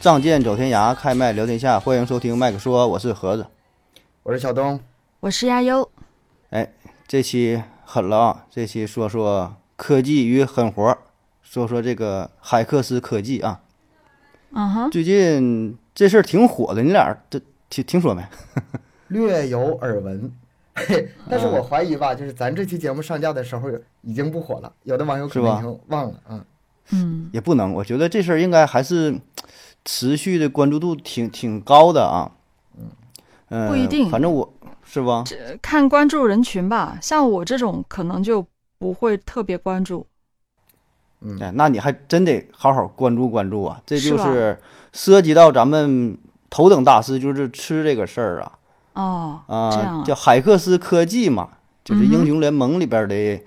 仗剑走天涯，开麦聊天下，欢迎收听麦克说，我是盒子。我是小东，我是亚优。哎，这期狠了啊！这期说说科技与狠活，说说这个海克斯科技啊。嗯哼，最近这事儿挺火的，你俩这听听说没？略有耳闻，嘿，但是我怀疑吧，就是咱这期节目上架的时候已经不火了，有的网友可能已经忘了，嗯，嗯，也不能，我觉得这事儿应该还是持续的关注度挺挺高的啊。嗯，不一定反正我是吧？看关注人群吧，像我这种可能就不会特别关注。嗯哎，那你还真得好好关注关注啊！这就是涉及到咱们头等大事，就是吃这个事儿啊。哦，啊，这样啊叫海克斯科技嘛，就是英雄联盟里边的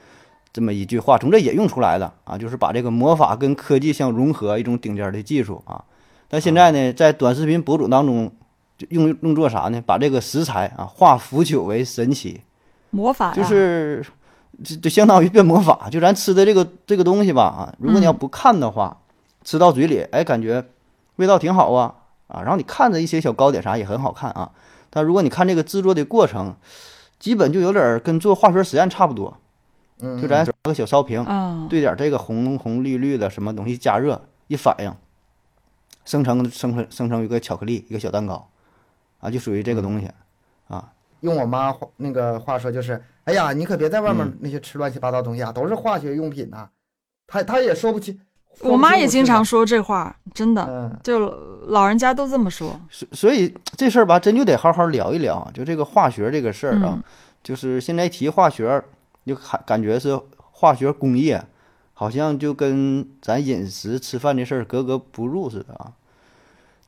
这么一句话，从这引用出来的啊，就是把这个魔法跟科技相融合一种顶尖的技术啊。但现在呢，在短视频博主当中，就用用作啥呢？把这个食材啊化腐朽为神奇，魔法呀就是就就相当于变魔法。就咱吃的这个这个东西吧啊，如果你要嗯不看的话，吃到嘴里，哎，感觉味道挺好啊啊，然后你看着一些小糕点啥也很好看啊。但如果你看这个制作的过程，基本就有点儿跟做化学实验差不多。嗯，就咱拿个小烧瓶，嗯，兑点儿这个红红绿绿的什么东西加热，一反应，生成生成生成一个巧克力，一个小蛋糕，啊，就属于这个东西。啊用我妈话那个话说就是，哎呀，你可别在外面嗯那些吃乱七八糟东西啊，都是化学用品呐、她她也说不清，我妈也经常说说这话，真的，就老人家都这么说。所所以这事儿吧，真就得好好聊一聊啊。就这个化学这个事儿啊，嗯就是现在提化学，就感感觉是化学工业，好像就跟咱饮食吃饭这事儿格格不入似的啊。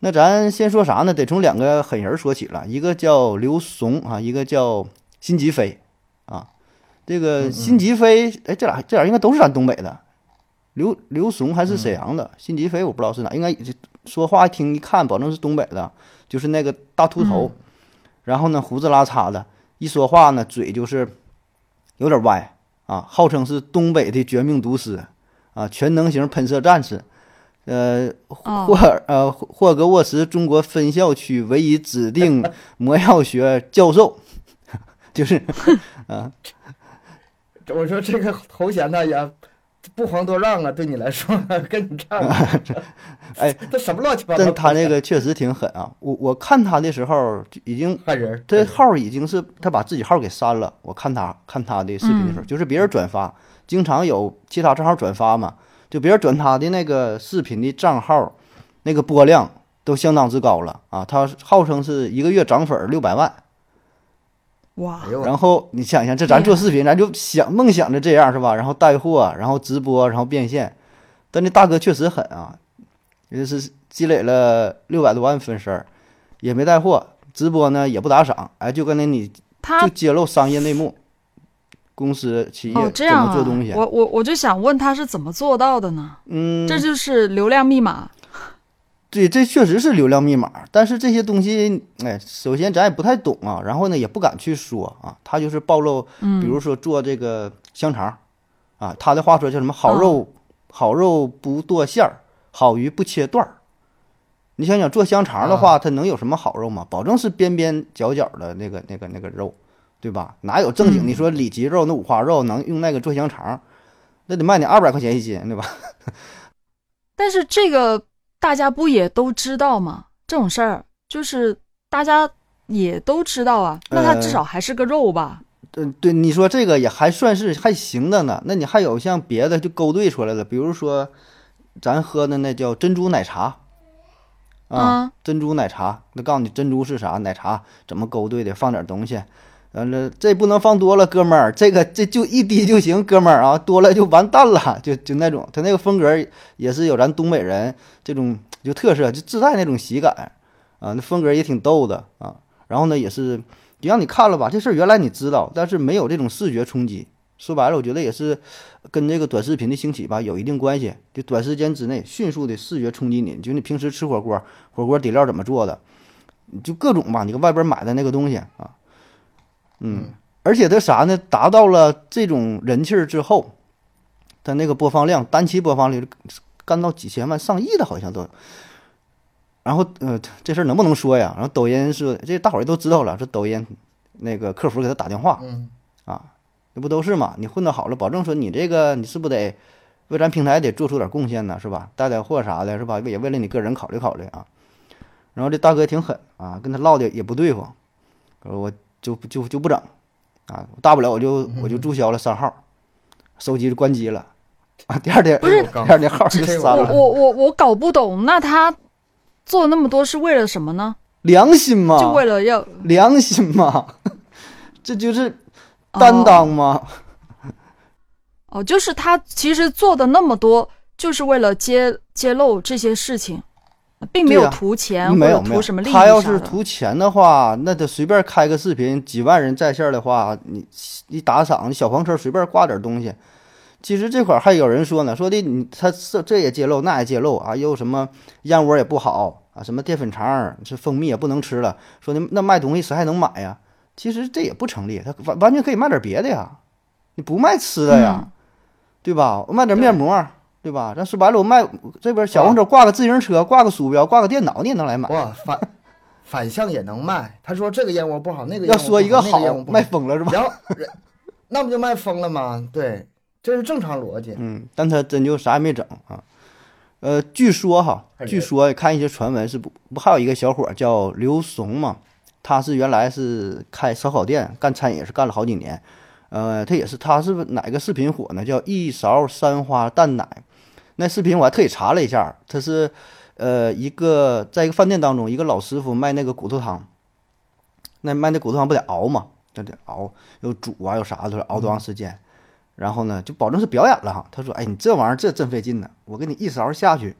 那咱先说啥呢？得从两个狠人儿说起了，一个叫刘怂啊，一个叫辛吉飞啊。这个辛吉飞，哎，这俩这俩应该都是咱东北的。刘刘怂还是沈阳的，辛吉飞我不知道是哪，应该说话听一看，保证是东北的，就是那个大秃头，然后呢胡子拉碴的，一说话呢嘴就是有点歪啊，号称是东北的绝命毒师啊，全能型喷射战士，呃，哦霍尔呃霍格沃茨中国分校区唯一指定 魔药学教授，就是 啊我说这个头衔呢也不遑多让啊，对你来说跟你差不多，哎，这什么乱七八糟？但他那个确实挺狠啊，我我看他的时候就已经害人，这号已经是他把自己号给删了。我看他看他的视频的时候，嗯就是别人转发，经常有其他账号转发嘛，就别人转他的那个视频的账号，那个播量都相当之高了啊。他号称是一个月涨粉六百万，哇然后你想想，这咱做视频，咱就想梦想着这样是吧？然后带货，然后直播，然后变现。但那大哥确实狠啊，也是积累了六百多万粉丝儿，也没带货，直播呢也不打赏，哎，就跟那你就他揭露商业内幕，公司企业怎么做东西。，我我我就想问他是怎么做到的呢？嗯，这就是流量密码。对，这确实是流量密码，但是这些东西，哎，首先咱也不太懂啊，然后呢也不敢去说啊。他就是暴露，嗯，比如说做这个香肠，啊，他的话说叫什么“好肉、好肉不剁馅儿，好鱼不切段儿”。你想想做香肠的话，它能有什么好肉吗？保证是边边角角的那个那个那个肉，对吧？哪有正经？嗯你说里脊肉那五花肉能用那个做香肠，那得卖你二百块钱一斤，对吧？但是这个大家不也都知道吗？这种事儿就是大家也都知道啊。那它至少还是个肉吧？嗯，对，你说这个也还算是还行的呢。那你还有像别的就勾兑出来了，比如说咱喝的那叫珍珠奶茶，啊，嗯珍珠奶茶，那告诉你珍珠是啥，奶茶怎么勾兑的，放点东西。完了，这不能放多了，哥们儿，这个这就一滴就行，哥们儿啊，多了就完蛋了，就就那种，他那个风格也是有咱东北人这种就特色，就自带那种喜感啊，那风格也挺逗的啊。然后呢，也是就让你看了吧，这事儿原来你知道，但是没有这种视觉冲击。说白了，我觉得也是跟这个短视频的兴起吧有一定关系。就短时间之内迅速的视觉冲击你，就你平时吃火锅，火锅底料怎么做的，就各种吧，你搁外边买的那个东西啊，嗯，而且它啥呢？达到了这种人气儿之后，他那个播放量单期播放率干到几千万、上亿的，好像都有。然后呃，这事儿能不能说呀？然后抖音说，这大伙儿都知道了，说抖音那个客服给他打电话嗯，啊，这不都是嘛？你混得好了，保证说你这个你是不得为咱平台得做出点贡献呢，是吧？带带货啥的，是吧？也为了你个人考虑考虑啊。然后这大哥挺狠啊，跟他唠的也不对付，呃我就就就不整啊，大不了我就我就注销了账号，手机就关机了啊。第二天不是第二天号就删了，我我我搞不懂，那他做那么多是为了什么呢？良心嘛，就为了要良心嘛，这就是担当嘛。哦，就是他其实做的那么多，就是为了揭揭露这些事情，并没有图钱或没有图什么利益他要是图钱的话，那得随便开个视频，几万人在线的话，你你打赏，你小黄车随便挂点东西。其实这块儿还有人说呢，说的你他这这也揭露，那也揭露啊，又什么燕窝也不好啊，什么淀粉肠儿、这蜂蜜也不能吃了，说那那卖东西谁还能买呀？其实这也不成立，他完完全可以卖点别的呀，你不卖吃的呀，嗯对吧？卖点面膜，对吧？咱说白了，我卖这边小黄车挂个自行车，挂个鼠标，挂个电脑，你也能来买。哇，反反向也能卖。他说这个燕窝不好，那个燕要说一个好卖疯了是吧？然后人那不就卖疯了吗？对，这是正常逻辑。嗯，但他真就啥也没整啊。呃，据说哈，据说看一些传闻是不不还有一个小伙儿叫刘怂嘛，他是原来是开烧烤店，干餐饮也是干了好几年。呃，他也是他是哪个视频火呢？叫一勺三花淡奶。那视频我还特意查了一下，他是呃一个在一个饭店当中，一个老师傅卖那个骨头汤。那卖那骨头汤不得熬嘛？这得熬，又煮啊，又啥的，熬多长时间？然后呢，就保证是表演了哈。他说：“哎，你这玩意儿这真费劲呢，我给你一勺下去，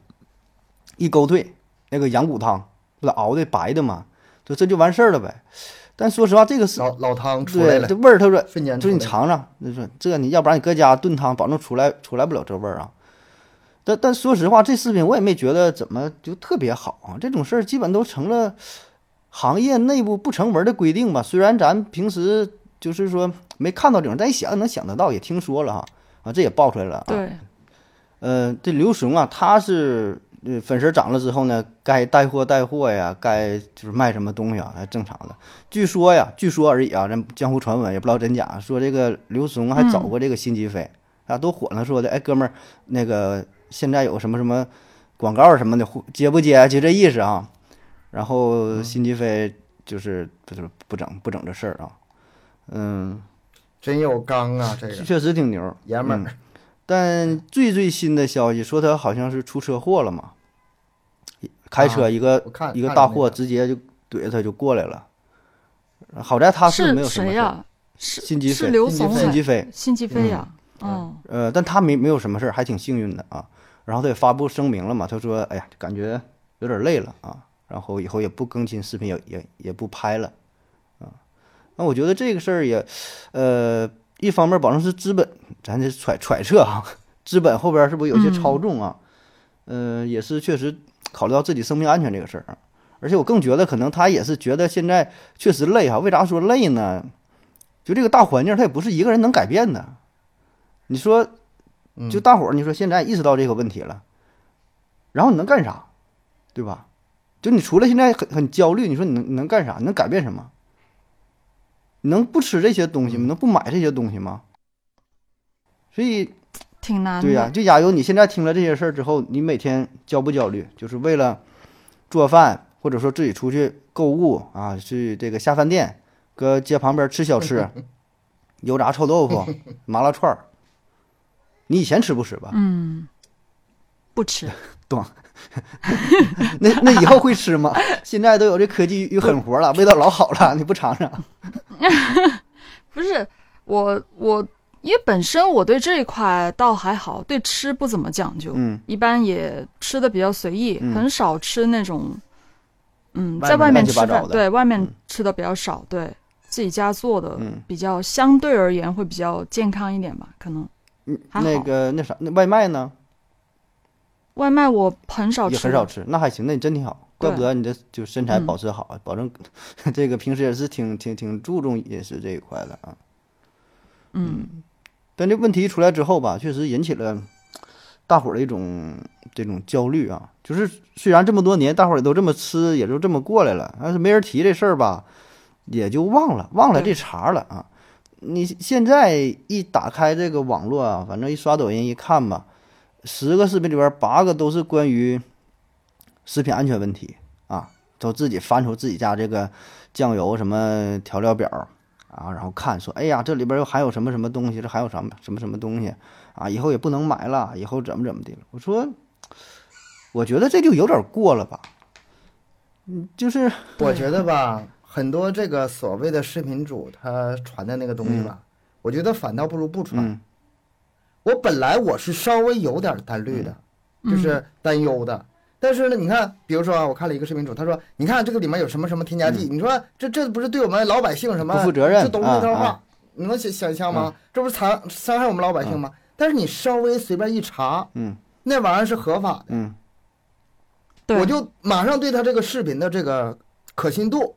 一勾兑，那个羊骨汤不得熬的白的嘛，就这就完事儿了呗。但说实话，这个是老老汤出来对了，这味儿，他说瞬间就是你尝尝，就说这你要不然你搁家炖汤，保证出来出来不了这味儿啊。但但说实话，这视频我也没觉得怎么就特别好啊。这种事儿基本都成了行业内部不成文的规定吧。虽然咱平时就是说没看到这种，但一想能想得到，也听说了哈啊，这也爆出来了啊。对，呃，这刘雄啊，他是呃粉丝涨了之后呢，该带货带货呀，该就是卖什么东西啊，还正常的。据说呀，据说而已啊，咱江湖传闻也不知道真假，说这个刘雄还找过这个辛吉飞，啊，都火了，说的，哎，哥们儿，那个现在有什么什么广告什么的，接不接？就这意思啊。然后辛吉飞就是就是不整不整这事儿啊，嗯，真有刚啊，这个。确实挺牛，嗯爷们儿。但最最新的消息说他好像是出车祸了嘛，开车啊一个、一个大货直接就怼着他就过来了，好在他是没有什么事儿，谁呀？是辛吉飞，辛吉飞。辛吉飞，呀？嗯。哦，呃，但他没没有什么事儿，还挺幸运的啊。然后他也发布声明了嘛，他说：“哎呀，感觉有点累了啊，然后以后也不更新视频，也也也不拍了啊。”那我觉得这个事儿也，呃，一方面保证是资本，咱这揣揣测哈，资本后边是不是有些操纵啊？呃，也是确实考虑到自己生命安全这个事儿啊。而且我更觉得可能他也是觉得现在确实累哈。为啥说累呢？就这个大环境，他也不是一个人能改变的。你说，就大伙儿，你说现在意识到这个问题了，然后你能干啥，对吧？就你除了现在很很焦虑，你说你能你能干啥？你能改变什么？你能不吃这些东西吗？能不买这些东西吗？所以，挺难的。对呀、就假如，你现在听了这些事儿之后，你每天焦不焦虑？就是为了做饭，或者说自己出去购物啊，去这个下饭店，搁街旁边吃小吃，油炸臭豆腐、麻辣串儿。你以前吃不吃吧？嗯，不吃。懂 那那以后会吃吗？现在都有这科技与狠活了，味道老好了，你不尝尝？不是我我，因为本身我对这一块倒还好，对吃不怎么讲究，嗯一般也吃的比较随意，嗯很少吃那种，嗯，在外面吃的对外面嗯吃的比较少，对自己家做的嗯比较相对而言会比较健康一点吧，可能嗯，那个那啥，那外卖呢外卖我很少吃，也很少吃，那还行，那你真挺好，怪不得你这就身材嗯保持好，保证 这个平时也是挺挺挺注重饮食这一块的啊。嗯，但这问题出来之后吧，确实引起了大伙儿的一种这种焦虑啊。就是虽然这么多年大伙儿也都这么吃，也就这么过来了，但是没人提这事儿吧，也就忘了忘了这茬儿了啊。你现在一打开这个网络啊，反正一刷抖音一看吧，十个视频里边八个都是关于食品安全问题啊，都自己翻出自己家这个酱油什么调料表啊，然后看说，哎呀，这里边又含有什么什么东西，这还有什么什么什么东西啊，以后也不能买了，以后怎么怎么的了。我说，我觉得这就有点过了吧，嗯，就是我觉得吧，很多这个所谓的视频主他传的那个东西吧，我觉得反倒不如不传。嗯。我本来我是稍微有点担虑的，就是担忧的。但是呢，你看，比如说啊，我看了一个视频主，他说：“你看这个里面有什么什么添加剂，你说这这不是对我们老百姓什么不负责任这都是那套话，你能想想象吗？这不是残伤害我们老百姓吗？但是你稍微随便一查，嗯。那玩意儿是合法的，嗯，我就马上对他这个视频的这个可信度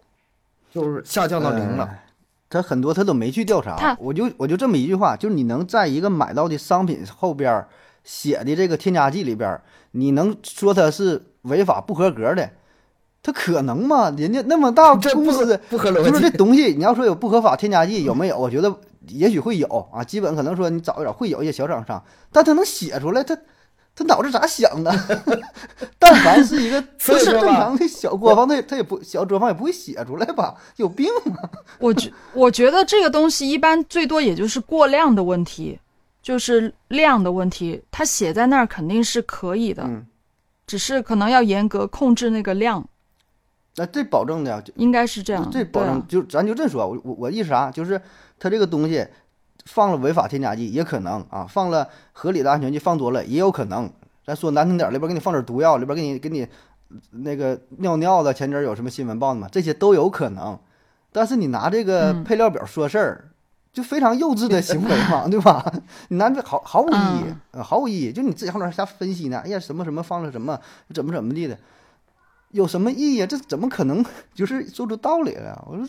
就是下降到零了。呃他很多他都没去调查，我就我就这么一句话，就是你能在一个买到的商品后边写的这个添加剂里边，你能说它是违法不合格的，它可能吗？人家那么大公司，不合逻就是这。东西，你要说有不合法添加剂有没有？我觉得也许会有啊，基本可能说你找一找会有一些小厂商，但他能写出来，他他脑子咋想的？但凡是一个 不是正常的小作坊，他也他也不小作坊也不会写出来吧？有病吗？我觉我觉得这个东西一般最多也就是过量的问题，就是量的问题，他写在那儿肯定是可以的，嗯，只是可能要严格控制那个量，那这保证的呀，应该是这样。这保证就咱就这说，我我我意思啥？就是他这个东西放了违法添加剂也可能啊，放了合理的安全剂放多了也有可能。咱说难听点，里边给你放点毒药，里边给你给你那个尿尿的，前阵儿有什么新闻报的嘛？这些都有可能。但是你拿这个配料表说事儿，就非常幼稚的行为嘛，对吧？你拿这毫毫无意义，毫无意义。就你自己后面瞎分析呢，哎呀，什么什么放了什么，怎么怎么地的，有什么意义啊？这怎么可能 就是说出道理来？我说，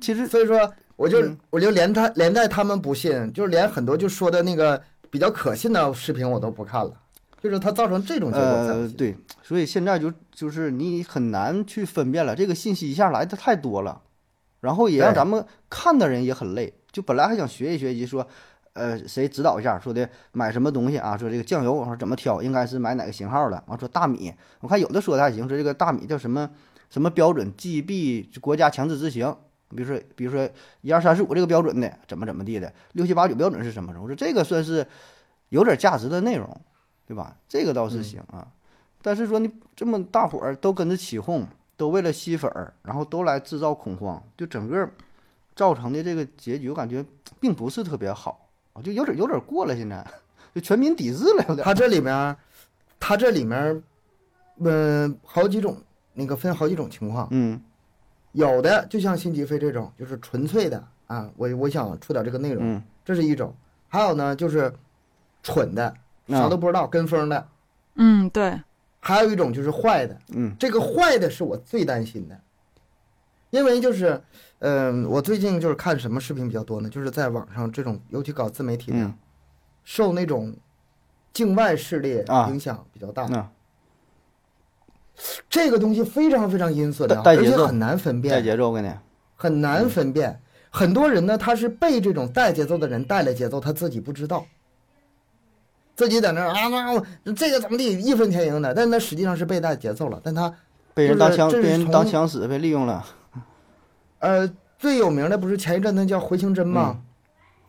其实所以说，我就嗯我就连他连带他们不信，就是连很多就说的那个比较可信的视频我都不看了，就是它造成这种结果呃，对，所以现在就就是你很难去分辨了，这个信息一下来的太多了，然后也让咱们看的人也很累。就本来还想学习学习，说，呃，谁指导一下，说的买什么东西啊？说这个酱油我说怎么挑，应该是买哪个型号的？完说大米，我看有的说的还行，说这个大米叫什么什么标准，GB 国家强制执行。比如说，比如说一二三四五这个标准的，怎么怎么地的，六七八九标准是什么？我说这个算是有点价值的内容，对吧？这个倒是行啊。但是说你这么大伙儿都跟着起哄，都为了吸粉儿，然后都来制造恐慌，就整个造成的这个结局，我感觉并不是特别好，啊就有点有点过了，现在就全民抵制了，有点。他这里面，他这里面，嗯、好几种那个分好几种情况，嗯有的就像辛吉飞这种，就是纯粹的啊，我我想出点这个内容，嗯。这是一种；还有呢，就是蠢的，啥啊都不知道，跟风的；嗯，对，还有一种就是坏的。嗯。这个坏的是我最担心的，因为就是，嗯、我最近就是看什么视频比较多呢？就是在网上这种，尤其搞自媒体的，嗯。受那种境外势力啊。影响比较大。那这个东西非常非常阴损的，而且很难分辨。带辨，节奏我跟你，很难分辨。很多人呢，他是被这种带节奏的人带了节奏，他自己不知道，自己在那儿啊，那这个怎么地义愤填膺的，但那实际上是被带节奏了，但他被人当枪，被人当枪使，被利用了。呃，最有名的不是前一阵那叫回形针吗？嗯。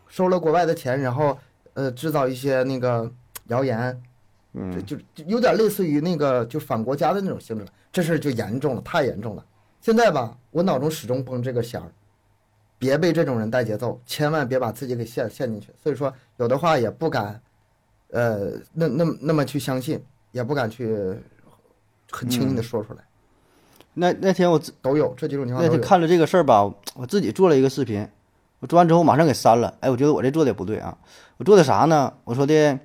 收了国外的钱，然后呃制造一些那个谣言，这嗯就就有点类似于那个就反国家的那种性质了。这事儿就严重了，太严重了。现在吧，我脑中始终绷这个弦儿，别被这种人带节奏，千万别把自己给陷陷进去。所以说，有的话也不敢，呃，那那么那么去相信，也不敢去很轻易的说出来。那那天我都有这几种情况。那天看了这个事儿吧，我自己做了一个视频，我做完之后马上给删了。哎，我觉得我这做的也不对啊。我做的啥呢？我说的，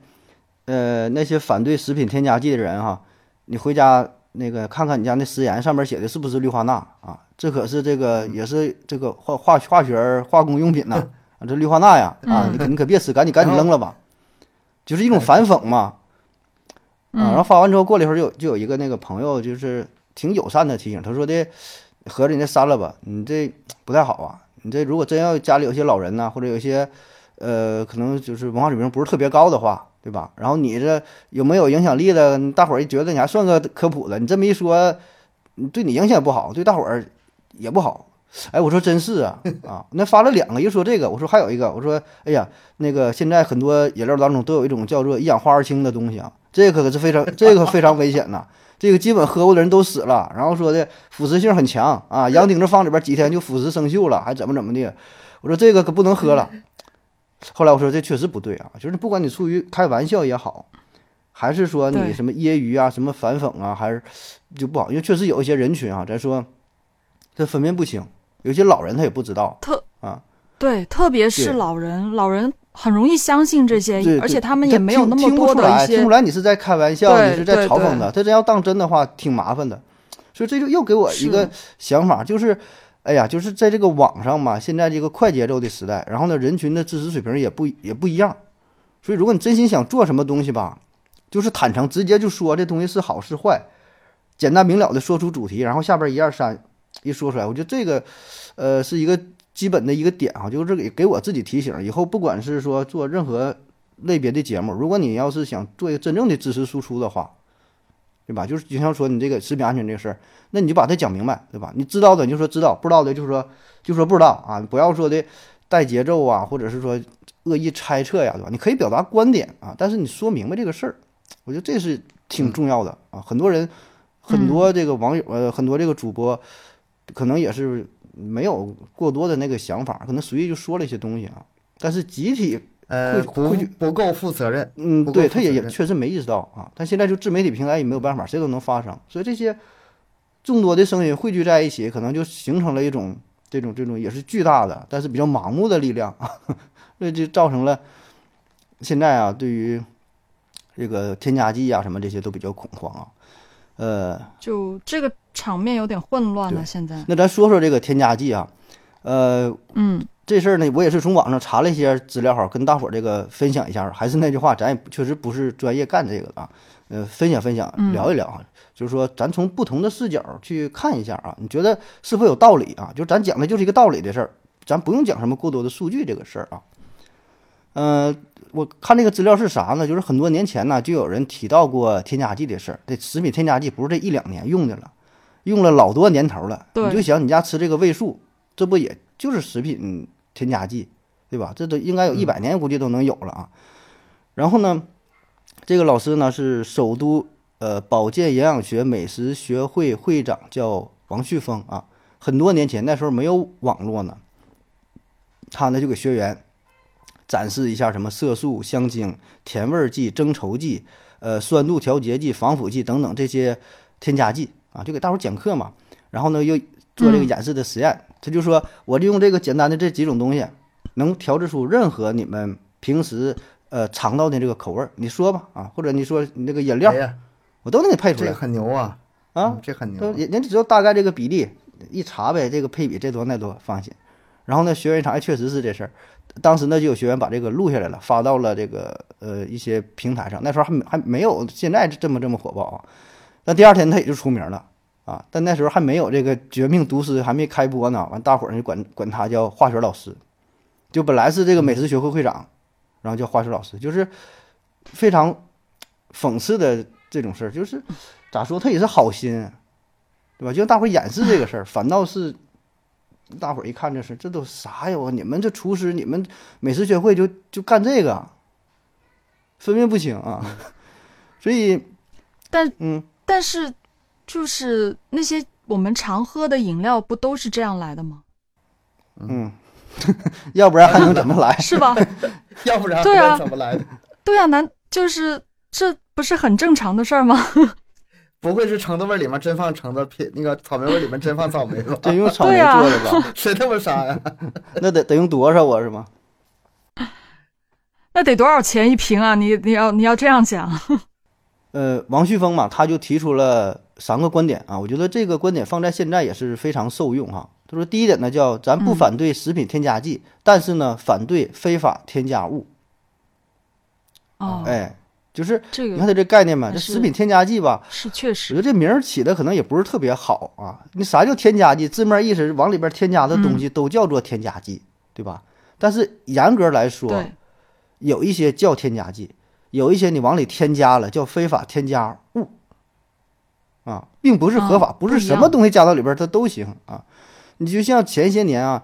呃，那些反对食品添加剂的人哈，你回家那个看看你家那食盐上面写的是不是氯化钠啊？这可是这个也是这个化化化学化工用品呐、啊，这氯化钠呀啊，嗯。你可你可别吃，赶紧赶紧扔了吧，就是一种反讽嘛。啊，然后发完之后过了一会儿，就有就有一个那个朋友就是挺友善的提醒，他说的，合着你这删了吧，你这不太好啊，你这如果真要家里有些老人呐、或者有些呃可能就是文化水平不是特别高的话，对吧？然后你这有没有影响力的，大伙儿觉得你还算个科普的，你这么一说，对你影响也不好，对大伙儿也不好。哎，我说真是啊啊！那发了两个，一说这个，我说还有一个，我说哎呀，那个现在很多饮料当中都有一种叫做一氧化二氢的东西啊，这个可是非常 这个非常危险呐，这个基本喝过的人都死了。然后说的腐蚀性很强啊，洋顶子放里边几天就腐蚀生锈了，还怎么怎么的。我说这个可不能喝了。后来我说这确实不对啊，就是不管你出于开玩笑也好，还是说你什么揶揄啊、什么反讽啊，还是就不好，因为确实有一些人群啊，咱说他分辨不清，有些老人他也不知道特啊。对，特别是老人，老人很容易相信这些，，而且他他们也没有那么多听不出来，的一些听不出来你是在开玩笑，你是在嘲讽他。他真要当真的话，挺麻烦的。所以这就又给我一个想法，就是，哎呀，就是在这个网上嘛，现在这个快节奏的时代，然后呢，人群的知识水平也不也不一样。所以，如果你真心想做什么东西吧，就是坦诚，直接就说这东西是好是坏，简单明了的说出主题，然后下边一二三一说出来，我觉得这个，呃，是一个基本的一个点啊，就是给给我自己提醒，以后不管是说做任何类别的节目，如果你要是想做一个真正的知识输出的话，对吧？就是就像说你这个食品安全这个事儿，那你就把它讲明白，对吧？你知道的你就说知道，不知道的就说就说不知道啊，不要说的带节奏啊，或者是说恶意猜测呀，对吧？你可以表达观点啊，但是你说明白这个事儿，我觉得这是挺重要的啊。很多人，很多这个网友，呃，很多这个主播，可能也是没有过多的那个想法，可能随意就说了一些东西啊。但是集体，呃，不不够负责任。嗯，对他也也确实没意识到啊。但现在就自媒体平台也没有办法，谁都能发声，所以这些众多的声音汇聚在一起，可能就形成了一种这种这种也是巨大的，但是比较盲目的力量啊，所以就造成了现在啊，对于这个添加剂啊什么这些都比较恐慌啊。呃，就这个场面有点混乱了。现在，那咱说说这个添加剂啊，呃，嗯这事儿呢，我也是从网上查了一些资料哈，跟大伙儿这个分享一下。还是那句话，咱也确实不是专业干这个的啊，呃，分享分享，嗯聊一聊啊。就是说，咱从不同的视角去看一下啊，你觉得是否有道理啊？就是咱讲的就是一个道理的事儿，咱不用讲什么过多的数据这个事儿啊。嗯、我看这个资料是啥呢？就是很多年前呢，就有人提到过添加剂的事儿。这食品添加剂不是这一两年用的了，用了老多年头了。对你就想你家吃这个味素，这不也就是食品添加剂，对吧？这都应该有一百年，估计都能有了啊。然后呢，这个老师呢是首都呃保健营养学美食学会会长，叫王旭峰啊。很多年前，那时候没有网络呢，他呢就给学员展示一下什么色素、香精、甜味剂、增稠剂、呃酸度调节剂、防腐剂等等这些添加剂啊，就给大伙讲课嘛。然后呢又做这个嗯演示的实验，他就说我利用这个简单的这几种东西，能调制出任何你们平时呃尝到的这个口味儿，你说吧啊，或者你说你那个饮料我都能给配出来这很牛啊！啊嗯，这很牛人人只要大概这个比例一查呗，这个配比这多那多放心。然后呢，学员一查，哎，确实是这事儿。当时呢，就有学员把这个录下来了，发到了这个呃一些平台上。那时候还没还没有现在这么这么火爆啊。那第二天他也就出名了啊，但那时候还没有这个《绝命毒师》还没开播呢。完，大伙儿就管管他叫化学老师，就本来是这个美食学会会长，然后叫化学老师，就是非常讽刺的这种事儿，就是咋说他也是好心，对吧？就让大伙儿掩饰这个事儿，反倒是大伙儿一看这事，这都啥呀？我你们这厨师，你们美食学会就就干这个，分辨不清啊。所以，但嗯，但是就是那些我们常喝的饮料，不都是这样来的吗？嗯，要不然还能怎么来？是吧？要不然对啊怎么来的？对啊，难就是这不是很正常的事儿吗？不会是橙子味里面真放橙子，偏那个草莓味里面真放草莓吧？真用草莓做的吧？谁那么傻呀？那得得用多少啊？是吗？那得多少钱一瓶啊？你你要你要这样讲，呃，王旭峰嘛，他就提出了三个观点啊，我觉得这个观点放在现在也是非常受用哈。他说，第一点呢，叫咱不嗯反对食品添加剂，但是呢，反对非法添加物。哦，哎，就是这个你看他这概念嘛，这食品添加剂吧，是确我觉实，得这名儿起的可能也不是特别好啊。你啥叫添加剂？字面意思是往里边添加的东西都叫做添加剂，对吧？但是严格来说，有一些叫添加剂，有一些你往里添加了叫非法添加物啊，并不是合法，啊不是什么东西加到里边它都行啊。你就像前些年啊，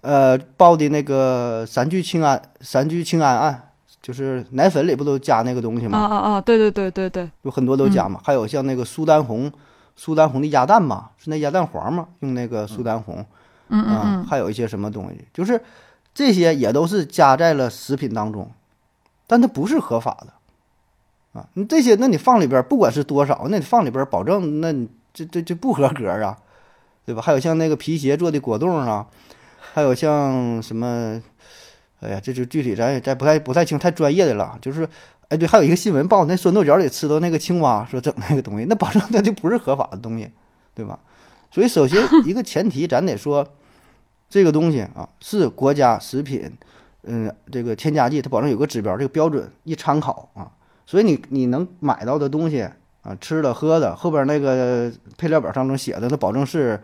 呃，报的那个三聚氰胺三聚氰胺案，就是奶粉里不都加那个东西吗？啊啊啊，对对对对对，有很多都加嘛。还有像那个苏丹红，苏丹红的鸭蛋嘛，是那鸭蛋黄嘛，用那个苏丹红。嗯嗯，还有一些什么东西，就是这些也都是加在了食品当中，但它不是合法的你这些，那你放里边，不管是多少，那你放里边，保证那你这这这不合格啊，对吧？还有像那个皮鞋做的果冻啊，还有像什么，哎呀，这就具体咱也咱不太不太清，太专业的了。就是，哎，对，还有一个新闻报那酸豆角里吃到那个青蛙，说整那个东西，那保证它就不是合法的东西，对吧？所以首先一个前提，咱得说。这个东西啊，是国家食品，嗯，这个添加剂它保证有个指标，这个标准一参考啊，所以你你能买到的东西啊，吃的喝的后边那个配料表当中写的，它保证是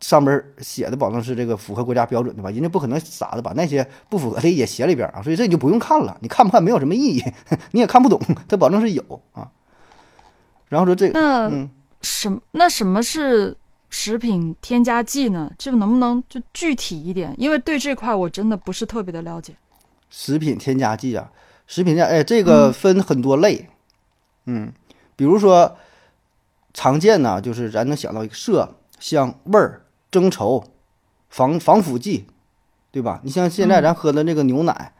上边写的，保证是这个符合国家标准的吧？人家不可能傻子把那些不符合的也写里边啊，所以这你就不用看了，你看不看没有什么意义，你也看不懂，它保证是有啊。然后说这个，那嗯，什那什么是食品添加剂呢？这个能不能就具体一点？因为对这块我真的不是特别的了解。食品添加剂啊，食品添加，哎，这个分很多类，嗯，比如说常见呢，就是咱能想到一个色、香、味儿、增稠、防防腐剂，对吧？你像现在咱喝的那个牛奶，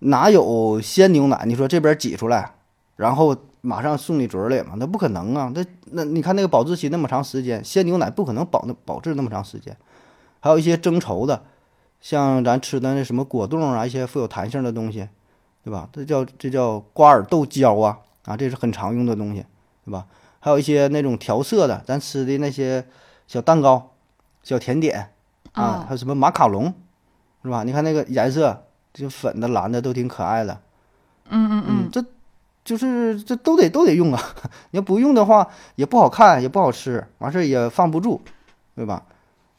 哪有鲜牛奶？你说这边挤出来，然后马上送你嘴里嘛？那不可能啊！那那你看那个保质期那么长时间，鲜牛奶不可能保那保质那么长时间，还有一些增稠的。像咱吃的那什么果冻啊，一些富有弹性的东西，对吧？这叫这叫瓜尔豆胶啊，啊，这是很常用的东西，对吧？还有一些那种调色的，咱吃的那些小蛋糕、小甜点啊，啊还有什么马卡龙，是吧？你看那个颜色，就粉的、蓝的都挺可爱的，嗯嗯嗯，这就是这都得都得用啊！你要不用的话，也不好看，也不好吃，完事儿也放不住，对吧？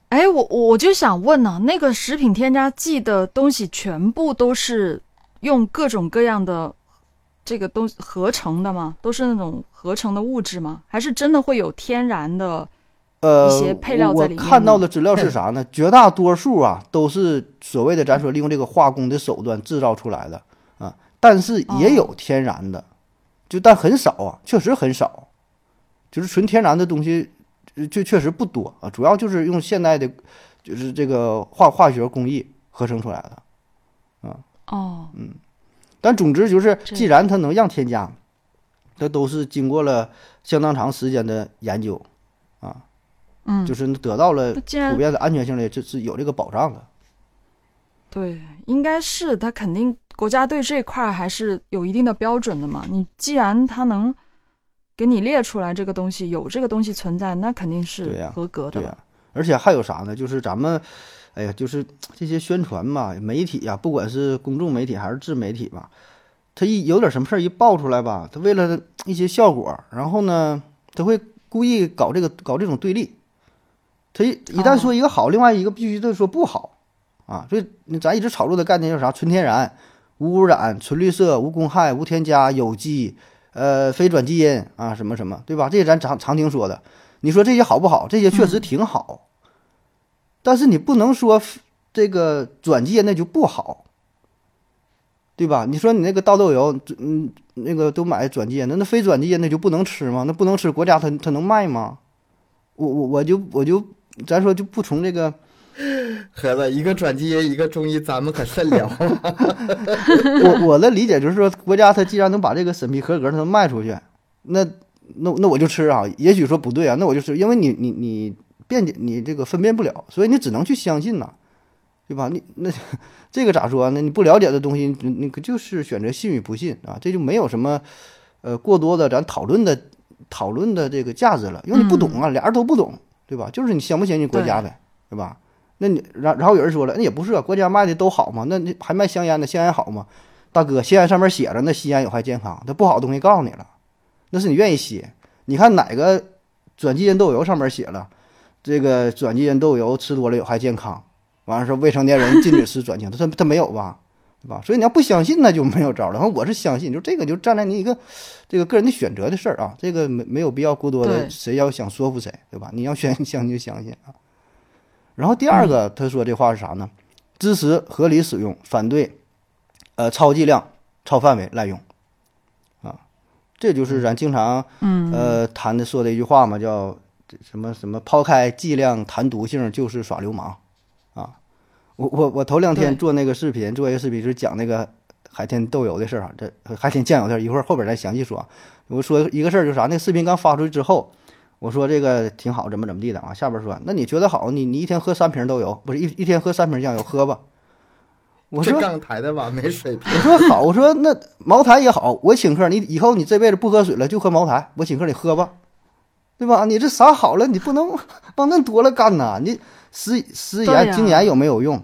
哎，我我就想问呢、那个食品添加剂的东西全部都是用各种各样的这个东西合成的吗？都是那种合成的物质吗？还是真的会有天然的？呃，一些配料在里面我看到的资料是啥呢？绝大多数啊都是所谓的咱说利用这个化工的手段制造出来的啊，但是也有天然的，就但很少啊，确实很少，就是纯天然的东西呃就确实不多啊，主要就是用现代的，就是这个化化学工艺合成出来的。哦，嗯但总之就是，既然它能让添加，这都是经过了相当长时间的研究啊，嗯，就是得到了普遍的安全性的，这是有这个保障的。对，应该是它肯定国家对这块还是有一定的标准的嘛。你既然它能给你列出来这个东西有这个东西存在，那肯定是合格的对呀、了。而且还有啥呢？就是咱们，哎呀，就是这些宣传嘛，媒体呀、不管是公众媒体还是自媒体吧，他一有点什么事儿一爆出来吧，他为了一些效果，然后呢，他会故意搞这个搞这种对立。他一一旦说一个好，另外一个必须得说不好啊。所以咱一直炒作的概念叫啥？纯天然、无污染、纯绿色、无公害、无添加、有机，呃，非转基因啊，什么什么，对吧？这些咱常常听说的。你说这些好不好？这些确实挺好，但是你不能说这个转基因那就不好，对吧？你说你那个倒豆油，嗯，那个都买转基因的，那非转基因那就不能吃吗？那不能吃，国家它它能卖吗？我我我就我就咱说就不从这个，盒子一个转基因，一个中医，咱们可慎聊。我我的理解就是说，国家它既然能把这个审批合格，它能卖出去，那那那我就吃啊。也许说不对啊，那我就吃，因为你你你辩解你这个分辨不了，所以你只能去相信呐，对吧？你那这个咋说呢？你不了解的东西，你你可就是选择信与不信啊，这就没有什么呃过多的咱讨论的讨论的这个价值了，因为你不懂啊，俩人都不懂，对吧？就是你相不相信国家呗，对吧？那你然然后有人说了，那也不是啊，国家卖的都好嘛，那你还卖香烟的，香烟好吗？大哥，香烟上面写着那吸烟有害健康，它不好的东西告诉你了，那是你愿意吸。你看哪个转基因豆油上面写了，这个转基因豆油吃多了有害健康，完了说未成年人禁止吃转基因，他他没有吧？对吧？所以你要不相信，那就没有招了。然后我是相信，就这个就站在你一个这个个人的选择的事儿啊，这个没没有必要过多的谁要想说服谁，对吧？你要选相信就相信啊。然后第二个他说这话是啥呢？支持合理使用，反对呃超剂量、超范围滥用啊，这就是咱经常嗯呃谈的说的一句话嘛，叫这什么什么抛开剂量谈毒性就是耍流氓啊。我我我头两天做那个视频，做一个视频就是讲那个海天豆油的事儿啊，这海天酱油的事儿，一会儿后边再详细说啊。我说一个事儿就是啥，那个视频刚发出去之后，我说这个挺好，怎么怎么地的啊。下边说，那你觉得好，你你一天喝三瓶豆油，不是一一天喝三瓶酱油，喝吧。我说这杠台的吧，没水平。我说好，我说那茅台也好，我请客，你以后你这辈子不喝水了，就喝茅台，我请客你喝吧，对吧？你这啥好了，你不能 往那多了干呐。你食食盐、精盐有没有用？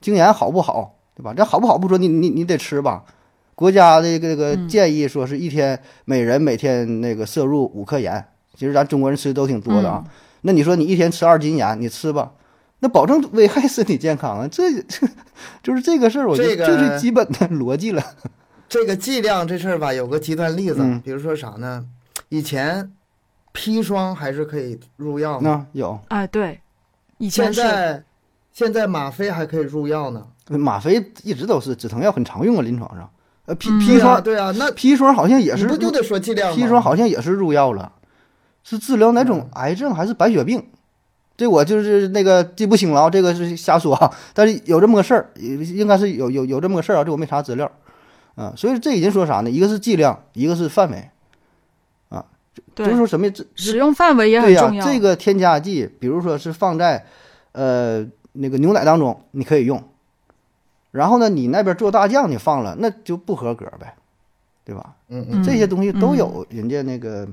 精盐好不好，对吧？这好不好不说，你你你得吃吧。国家这个这个建议说是一天每人每天那个摄入五克盐，其实咱中国人吃的都挺多的啊。那你说你一天吃二斤盐，你吃吧，那保证危害身体健康啊。这这 就是这个事儿，我觉得这个这最基本的逻辑了。这个剂量这事儿吧，有个极端例子，嗯比如说啥呢？以前砒霜还是可以入药呢，有哎，对，以现前是在现在吗啡还可以入药呢。吗啡一直都是止疼药，很常用啊，临床上。呃，砒嗯砒霜对啊，那砒霜好像也是不就得说剂量吗？砒霜好像也是入药了，是治疗哪种癌症还是白血病？这我就是那个记不清了啊，这个是瞎说啊。但是有这么个事儿，应应该是有有有这么个事儿啊，这我没查资料啊。所以这已经说啥呢？一个是剂量，一个是范围，就对是说什么这使用范围也对呀、很重要。这个添加剂，比如说是放在呃那个牛奶当中，你可以用。然后呢，你那边做大酱你放了，那就不合格呗，对吧？嗯嗯，这些东西都嗯有人家那个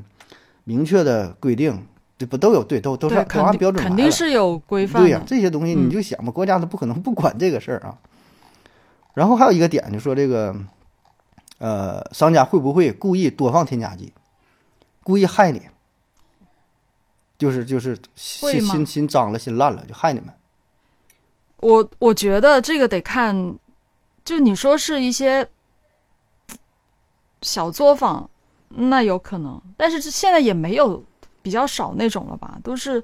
明确的规定，这不都有对，都都是按肯定肯标准来了定是有规范对呀、的。这些东西嗯你就想吧，国家它不可能不管这个事儿啊。然后还有一个点，就说这个，呃，商家会不会故意多放添加剂，故意害你？就是就是心心心脏了，心烂了，就害你们。我我觉得这个得看，就你说是一些小作坊，那有可能，但是这现在也没有比较少那种了吧，都是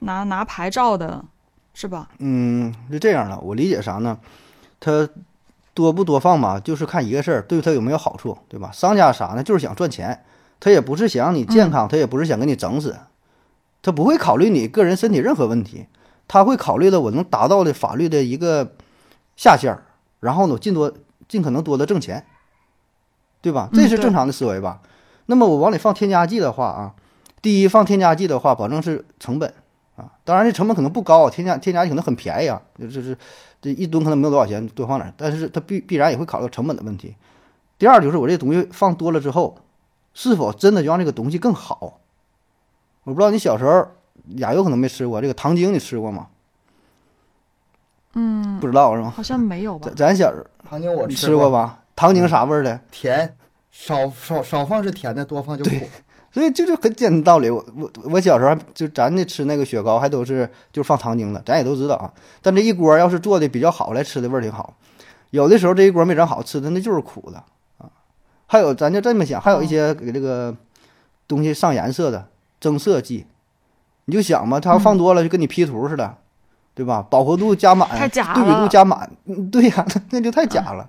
拿拿牌照的，是吧？嗯，是这样的，我理解啥呢？他多不多放吧，就是看一个事儿，对他有没有好处，对吧？商家啥呢？就是想赚钱，他也不是想让你健康，他也不是想给你整死，他不会考虑你个人身体任何问题，他会考虑的我能达到的法律的一个下限儿，然后呢，尽多尽可能多的挣钱，对吧？这是正常的思维吧？那么我往里放添加剂的话啊，第一放添加剂的话，保证是成本。啊，当然这成本可能不高，添加添加剂可能很便宜啊，就就是这一吨可能没有多少钱，多放点儿，但是它必必然也会考虑到成本的问题。第二就是我这东西放多了之后，是否真的就让这个东西更好？我不知道你小时候亚优可能没吃过这个糖精，你吃过吗？嗯，不知道是吗？好像没有吧咱？咱小时候糖精我你吃吃过吧？糖精啥味儿的？甜，少少少放是甜的，多放就苦。所以这就很简单道理。我我我小时候就咱那吃那个雪糕还都是就放糖精的，咱也都知道啊。但这一锅要是做的比较好来吃的味儿挺好，有的时候这一锅没整好吃的那就是苦的啊。还有咱就这么想，还有一些给这个东西上颜色的增色剂，你就想吧，它要放多了就跟你 P 图似的，对吧？饱和度加满，太假对比度加满，嗯对呀、那就太假了。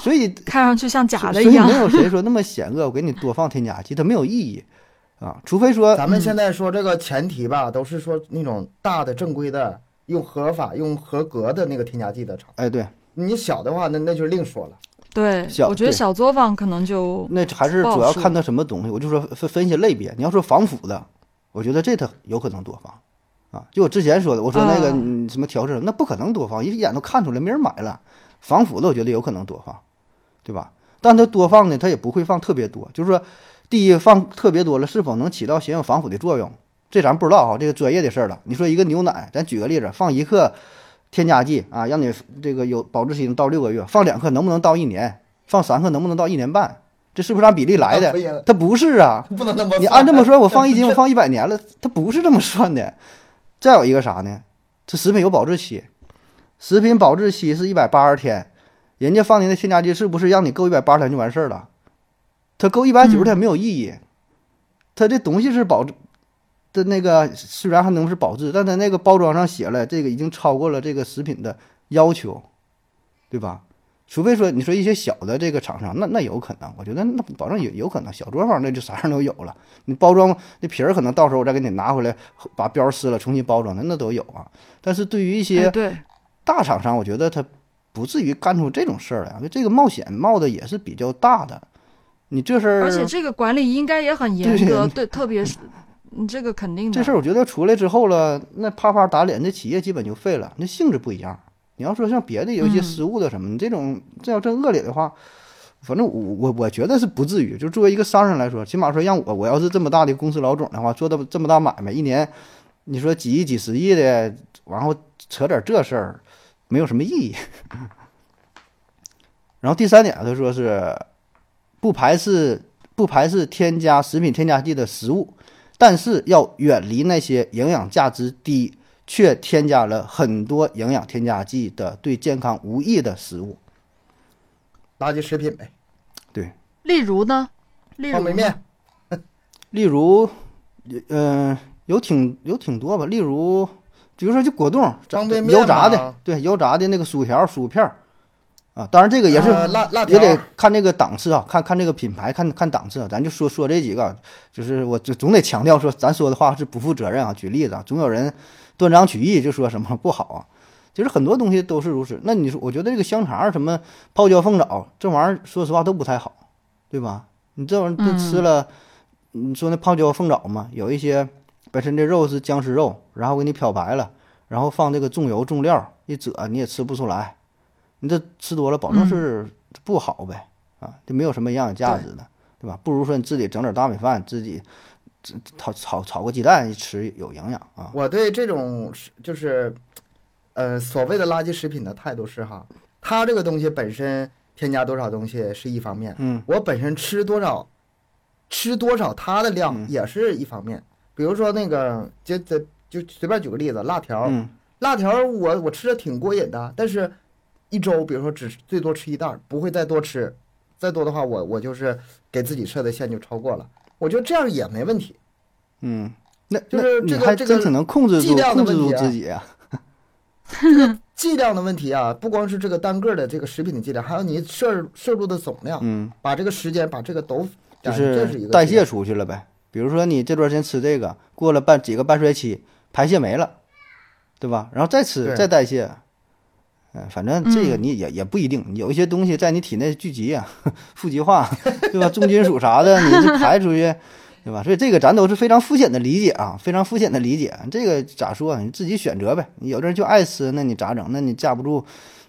所以看上去像假的所以一样没。有谁说那么险恶，我给你多放添加剂，它没有意义啊，除非说咱们现在说这个前提吧，都是说那种大的正规的，用合法、用合格的那个添加剂的厂。哎对，你小的话，那那就另说了。对，小我觉得小作坊可能就那还是主要看它什么东西。我就说分分些类别，你要说防腐的，我觉得这它有可能多放啊。就我之前说的，我说那个什么调制，那不可能多放，一眼都看出来，没人买了。防腐的我觉得有可能多放，对吧？但它多放呢，它也不会放特别多。就是说，第一放特别多了，是否能起到相应防腐的作用？这咱不知道哈，这个专业的事儿了。你说一个牛奶，咱举个例子，放一克添加剂啊，让你这个有保质期到六个月，放两克能不能到一年？放三克能不能到一年半？这是不是按比例来的？它不是啊，不能那么你按这么说，我放一斤，我放一百年了，它不是这么算的。再有一个啥呢？这食品有保质期，食品保质期是一百八十天，人家放的那添加剂是不是让你够一百八十天就完事儿了？它够一百九十天没有意义。它这东西是保质的那个，虽然还能是保质，但它那个包装上写了，这个已经超过了这个食品的要求，对吧？除非说你说一些小的这个厂商，那那有可能，我觉得那保证有有可能，小作坊那就啥样都有了。你包装那皮儿可能到时候我再给你拿回来，把标撕了重新包装的那都有啊。但是对于一哎些，大厂商，我觉得他不至于干出这种事儿来，这个冒险冒的也是比较大的。你这事儿，而且这个管理应该也很严格，对，特别是你这个肯定的。这事儿我觉得出来之后了，那啪啪打脸，这企业基本就废了，那性质不一样。你要说像别的有一些嗯失误的什么，你这种这要真恶劣的话，反正我我我觉得是不至于。就作为一个商人来说，起码说让我我要是这么大的公司老总的话，做的这么大买卖，一年你说几亿几十亿的，然后扯点这事儿，没有什么意义。然后第三点，他说是不排斥不排斥添加食品添加剂的食物，但是要远离那些营养价值低却添加了很多营养添加剂的对健康无益的食物。垃圾食品呗，例如呢？例如呢方便面，例如，嗯、有挺有挺多吧。例如，比如说就果冻、方便面油炸的，对，油炸的那个薯条、薯片儿啊。当然，这个也是、也得，看这个档次啊，看看这个品牌，看看档次啊。咱就说说这几个，就是我就总得强调说，咱说的话是不负责任啊。举例子啊，总有人断章取义，就说什么不好啊。其实很多东西都是如此。那你说，我觉得这个香肠什么泡椒凤爪这玩意儿，说实话都不太好，对吧？你这玩意儿都吃了，你说那泡椒凤爪嘛，有一些本身这肉是僵尸肉，然后给你漂白了，然后放这个重油重料一褶，你也吃不出来。你这吃多了，保证是不好呗，啊，就没有什么营养价值的，对吧？不如说你自己整点大米饭，自己炒炒炒个鸡蛋一吃有营养啊。我对这种就是，呃，所谓的垃圾食品的态度是哈，它这个东西本身添加多少东西是一方面，嗯我本身吃多少，吃多少它的量嗯也是一方面。比如说那个，就就就随便举个例子，辣条，嗯辣条我我吃的挺过瘾的，但是一周比如说只最多吃一袋儿，不会再多吃，再多的话我我就是给自己设的限就超过了。我觉得这样也没问题。嗯，那就是这个这个真挺能控制剂住控制住量的问题啊自己啊。剂量的问题啊，不光是这个单个的这个食品的剂量，还有你摄摄入的总量，嗯，把这个时间把这个都，就是代谢出去了呗。比如说你这段时间吃这个，过了半几个半衰期，排泄没了，对吧？然后再吃再代谢，嗯，反正这个嗯你也也不一定，有一些东西在你体内聚集啊，负极化，对吧？重金属啥的，你这排出去，对吧？所以这个咱都是非常肤浅的理解啊，非常肤浅的理解。这个咋说啊？你自己选择呗。你有的人就爱吃，那你咋整？那你架不住，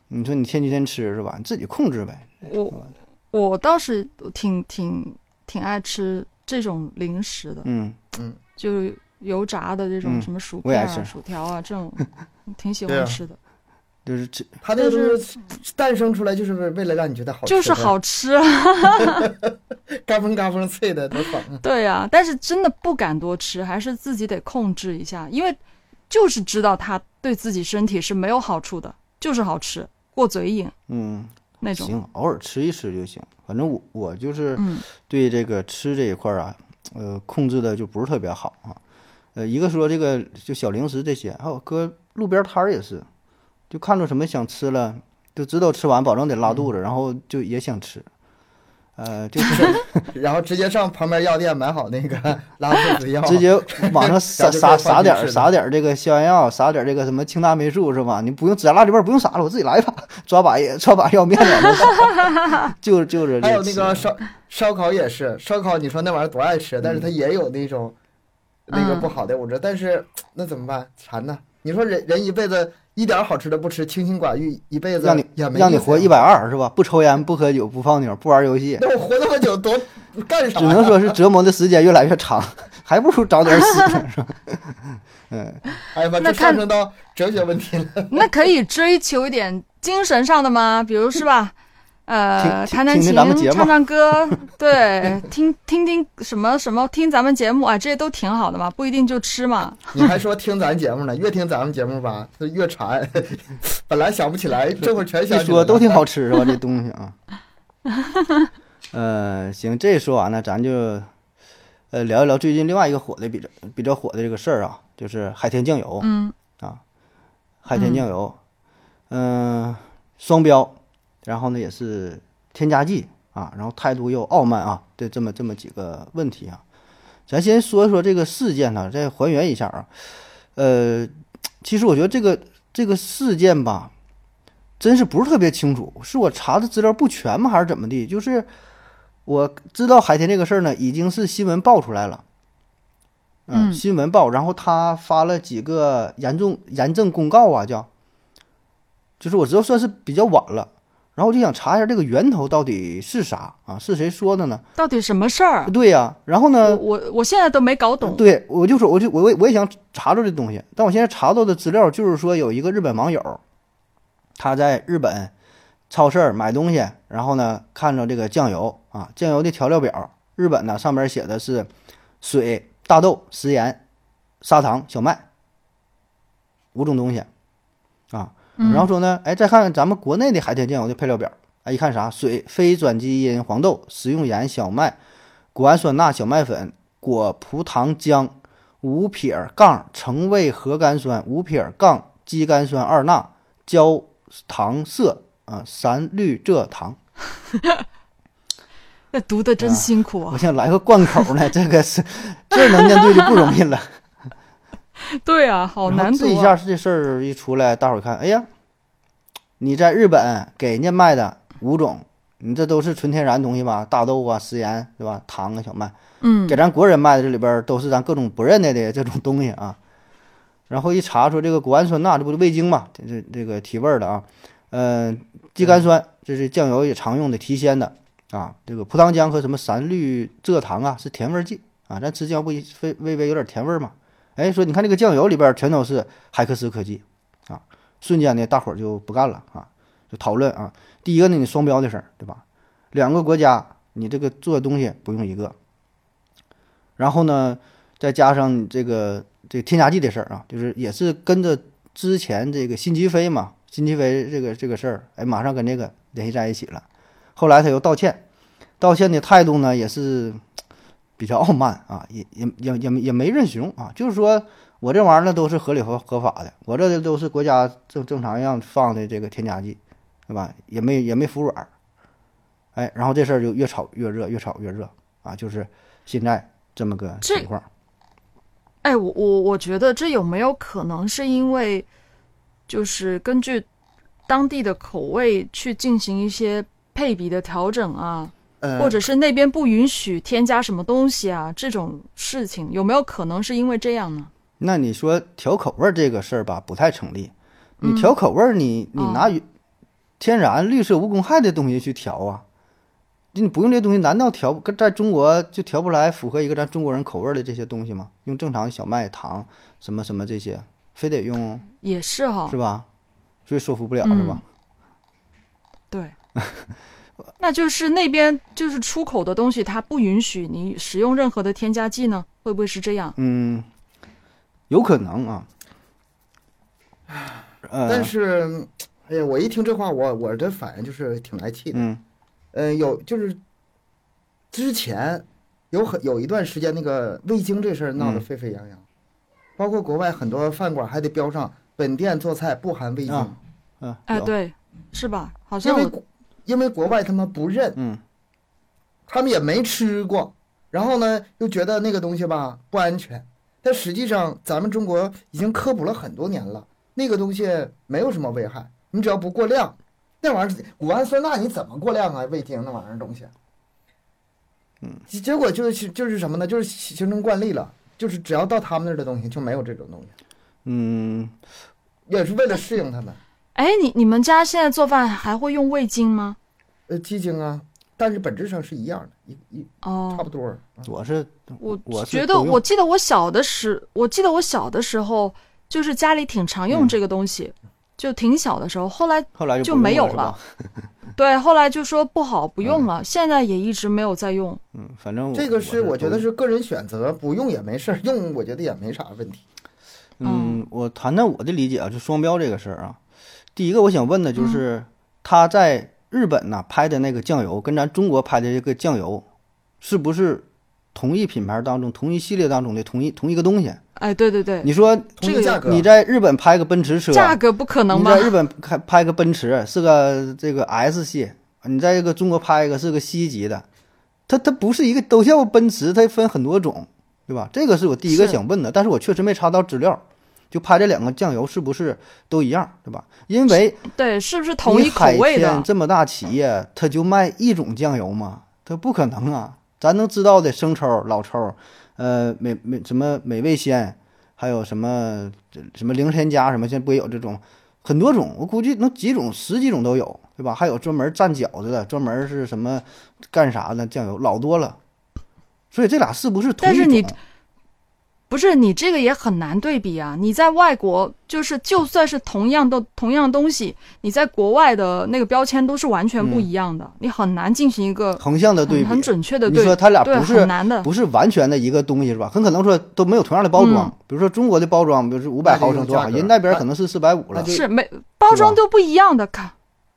你说你天天天吃是吧？你自己控制呗。我我倒是挺挺挺爱吃这种零食的，嗯嗯，就油炸的这种嗯什么薯片薯条啊这种，挺喜欢吃的，就是这它那个但东西诞生出来就是为为了让你觉得好吃，就是，好吃啊。嘎嘣嘎嘣脆的多爽啊！对呀、但是真的不敢多吃，还是自己得控制一下，因为就是知道它对自己身体是没有好处的，就是好吃，过嘴瘾嗯。那种。行，偶尔吃一吃就行。反正我我就是嗯对这个吃这一块儿啊，呃，控制的就不是特别好啊。呃，一个说这个就小零食这些，还有搁路边摊儿也是，就看着什么想吃了，就知道吃完保证得拉肚子，然后就也想吃。呃，就是然后直接上旁边药店买好那个 拉肚子药，直接往上 撒撒撒点撒点儿这个消炎药，撒点儿这个什么青大霉素是吧？你不用孜然辣椒味儿不用撒了，我自己来吧，抓把也抓把药面往这撒，就就是还有那个烧烧烤也是，烧烤你说那玩意儿多爱吃，但是嗯它也有那种那个嗯不好的物质，但是那怎么办？馋呐！你说人人一辈子一点好吃的不吃，清心寡欲一辈子让你让你活一百，二是吧？不抽烟，不喝酒，不放牛，不玩游戏，那我活那么久多干啥？只能说是折磨的时间越来越长，还不如早点死呢，是吧？嗯，哎呀妈，这那看上升到哲学问题了。那可以追求一点精神上的吗？比如是吧？呃，听弹弹琴听听咱们节，目唱唱歌，对，听听听什么什么，听咱们节目啊，这些都挺好的嘛，不一定就吃嘛。你还说听咱节目呢？越听咱们节目吧，就越馋。本来想不起来，这会儿全想说都挺好吃是吧？这东西啊。呃，行，这说完了，咱就呃聊一聊最近另外一个火的比较比较火的这个事儿啊，就是海天酱油。嗯海天酱油，嗯、双标，然后呢也是添加剂啊，然后态度又傲慢啊，这这么这么几个问题啊。咱先说一说这个事件呢，再还原一下啊。呃，其实我觉得这个这个事件吧，真是不是特别清楚，是我查的资料不全吗，还是怎么的？就是我知道海天这个事儿呢，已经是新闻爆出来了。嗯新闻报，然后他发了几个严重严正公告啊，叫，就是我知道算是比较晚了，然后我就想查一下这个源头到底是啥啊？是谁说的呢？到底什么事儿？对呀、然后呢，我我现在都没搞懂。对我就说，我就我我我也想查着这东西，但我现在查到的资料就是说，有一个日本网友，他在日本超市买东西，然后呢看着这个酱油啊，酱油的调料表，日本呢上面写的是水、大豆、食盐、砂糖、小麦五种东西啊，嗯然后说呢，哎，再看看咱们国内的海天酱油的配料表，哎，一看啥水、非转基因黄豆、食用盐、小麦、谷氨酸钠、小麦粉、果葡糖浆、五撇杠橙味核苷酸、五撇杠肌苷酸二钠、焦糖色啊、三氯蔗糖。那读的真辛苦我啊！想来个贯口呢，这个是这能念对就不容易了。对啊，好难读这一下啊。这事儿一出来，大伙儿看，哎呀，你在日本给人家卖的五种，你这都是纯天然东西吧？大豆啊、食盐对吧？糖啊、小麦，嗯给咱国人卖的这里边儿都是咱各种不认得的这种东西啊。然后一查说这个谷氨酸钠，这不是味精嘛？这这这个提味儿的啊。呃，肌苷酸这是酱油也常用的提鲜的啊。这个葡糖浆和什么三氯蔗糖啊是甜味剂啊。咱吃酱油不微微微有点甜味儿嘛？哎，说你看这个酱油里边全都是海克斯科技啊，瞬间呢大伙儿就不干了啊，就讨论啊。第一个呢，你双标的事儿，对吧？两个国家你这个做的东西不用一个，然后呢，再加上这个这添加剂的事儿啊，就是也是跟着之前这个辛吉飞嘛，辛吉飞这个这个事儿，哎，马上跟这个联系在一起了。后来他又道歉，道歉的态度呢也是比较傲慢啊，也也也也也没认怂啊，就是说我这玩意儿呢都是合理合合法的，我这都是国家正正常样放的这个添加剂，对吧？也没也没服软儿，哎，然后这事儿就越炒越热，越炒越热啊，就是现在这么个情况。哎，我我我觉得这有没有可能是因为，就是根据当地的口味去进行一些配比的调整啊，呃，或者是那边不允许添加什么东西啊，这种事情有没有可能是因为这样呢？那你说调口味儿这个事儿吧，不太成立。你嗯调口味儿，你你哦拿原天然绿色无公害的东西去调啊，你不用这东西，难道调跟在中国就调不来符合一个咱中国人口味儿的这些东西吗？用正常小麦糖什么什么这些，非得用也是哈、是吧？所以说服不了嗯是吧？对，那就是那边就是出口的东西，它不允许你使用任何的添加剂呢？会不会是这样？嗯，有可能啊。呃，但是，哎呀，我一听这话，我我的反应就是挺来气的。嗯呃，有就是之前有很有一段时间，那个味精这事儿闹得嗯沸沸扬扬，包括国外很多饭馆还得标上本店做菜不含味精，啊嗯，哎，有，对，是吧？好像因为国外他们不认，嗯。他们也没吃过，然后呢又觉得那个东西吧不安全，但实际上咱们中国已经科普了很多年了，那个东西没有什么危害，你只要不过量，那玩意儿谷氨酸钠你怎么过量啊？味精那玩意儿东西，嗯，结果就是就是什么呢？就是形成惯例了，就是只要到他们那儿的东西就没有这种东西，嗯，也是为了适应他们，哎，你你们家现在做饭还会用味精吗？呃，鸡精啊，但是本质上是一样的，一一哦差哦，不多。我是我我觉得，我记得我小的时，我记得我小的时候，就是家里挺常用嗯这个东西，就挺小的时候，后来后来就没有了吧对，后来就说不好不用了，现在也一直没有再用。嗯，反正这个是我我觉得是个人选择，不用也没事儿，用我觉得也没啥问题。嗯，我谈谈我的理解啊，就双标这个事儿啊。第一个我想问的就是，他在日本呢拍的那个酱油，跟咱中国拍的这个酱油，是不是同一品牌当中、同一系列当中的同一同一个东西？哎，对对对，你说这个价格，你在日本拍个奔驰车，价格不可能吧你在？日本开拍个奔驰是个这个 S 系，你在这个中国拍一个是个 C 级的，它它不是一个都叫奔驰，它分很多种，对吧？这个是我第一个想问的，但是我确实没查到资料，就拍这两个酱油是不是都一样，对吧？因为对，是不是同一口味的天？这么大企业，它就卖一种酱油吗？它不可能啊！咱能知道的生抽、老抽，呃，美美什么美味鲜，还有什么这什么零添加什么，现在不也有这种很多种？我估计能几种、十几种都有，对吧？还有专门蘸饺子的，专门是什么干啥的酱油，老多了。所以这俩是不是同一种？但是你不是你这个也很难对比啊！你在外国，就是就算是同样的同样东西，你在国外的那个标签都是完全不一样的，你很难进行一个横向的对比，很很准确的对比你说它俩不是很难的。不是完全的一个东西是吧？很可能说都没有同样的包装，嗯比如说中国的包装，比如说五百毫升多少，人那边可能是四百五了。就是没包装都不一样的，看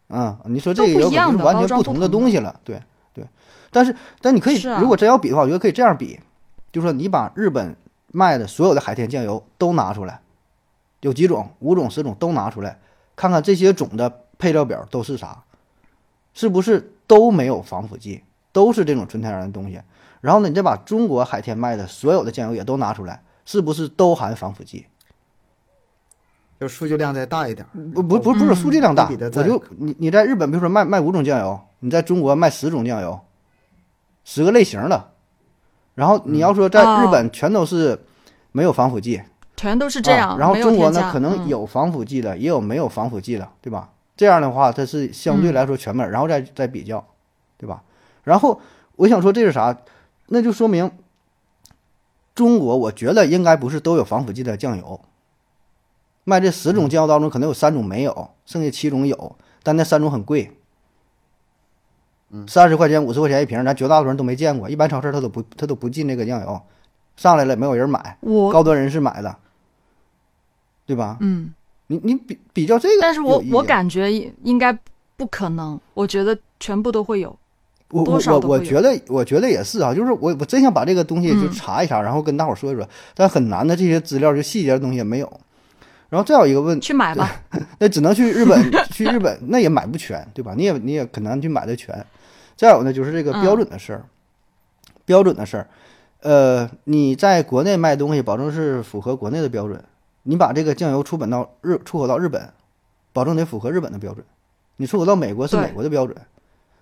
嗯，你说这个有可能都不一样是完全不同的东西了，对对。但是但你可以，啊如果真要比的话，我觉得可以这样比，就是说你把日本卖的所有的海天酱油都拿出来，有几种，五种、十种都拿出来，看看这些种的配料表都是啥，是不是都没有防腐剂，都是这种纯天然的东西。然后呢，你再把中国海天卖的所有的酱油也都拿出来，是不是都含防腐剂？就数据量再大一点。不不不不是数据量大，我就你你在日本，比如说卖卖五种酱油，你在中国卖十种酱油，十个类型的，然后你要说在日本全都是没有防腐剂，全都是这样。啊然后中国呢可能有防腐剂的，也有没有防腐剂的，对吧？这样的话它是相对来说全面，然后再再比较，对吧？然后我想说这是啥？那就说明中国我觉得应该不是都有防腐剂的酱油。卖这十种酱油当中，可能有三种没有，剩下七种有，但那三种很贵，三十块钱、五十块钱一瓶，咱绝大多数人都没见过，一般超市他都不他都不进这个酱油，上来了没有人买，高端人士买的，对吧？嗯，你你比比较这个但是我我感觉应该不可能，我觉得全部都会有。我我我觉得我觉得也是啊，就是我我真想把这个东西就嗯查一查，然后跟大伙说一说，但很难的这些资料就细节的东西也没有。然后再有一个问，去买吧，那只能去日本，去日本那也买不全，对吧？你也你也很难去买的全。再有呢，就是这个标准的事儿，标准的事儿，呃，你在国内卖东西，保证是符合国内的标准。你把这个酱油出本到日出口到日本，保证得符合日本的标准。你出口到美国是美国的标准，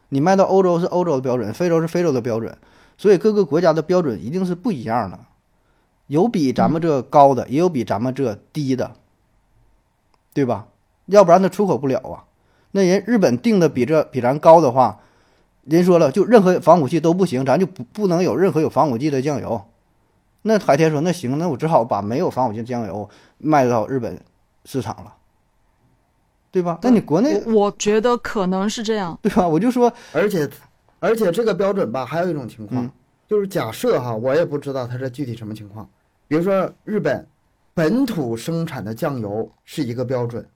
你卖到欧洲是欧洲的标准，非洲是非洲的标准。所以各个国家的标准一定是不一样的，有比咱们这高的，也有比咱们这低的，对吧？要不然它出口不了啊。那人日本定的比这比咱高的话，人说了，就任何防腐剂都不行，咱就不不能有任何有防腐剂的酱油。那海天说那行，那我只好把没有防腐剂的酱油卖到日本市场了，对吧？那你国内我我觉得可能是这样。对吧？我就说，而且，而且这个标准吧，还有一种情况，嗯就是假设哈，我也不知道它是具体什么情况。比如说日本本土生产的酱油是一个标准，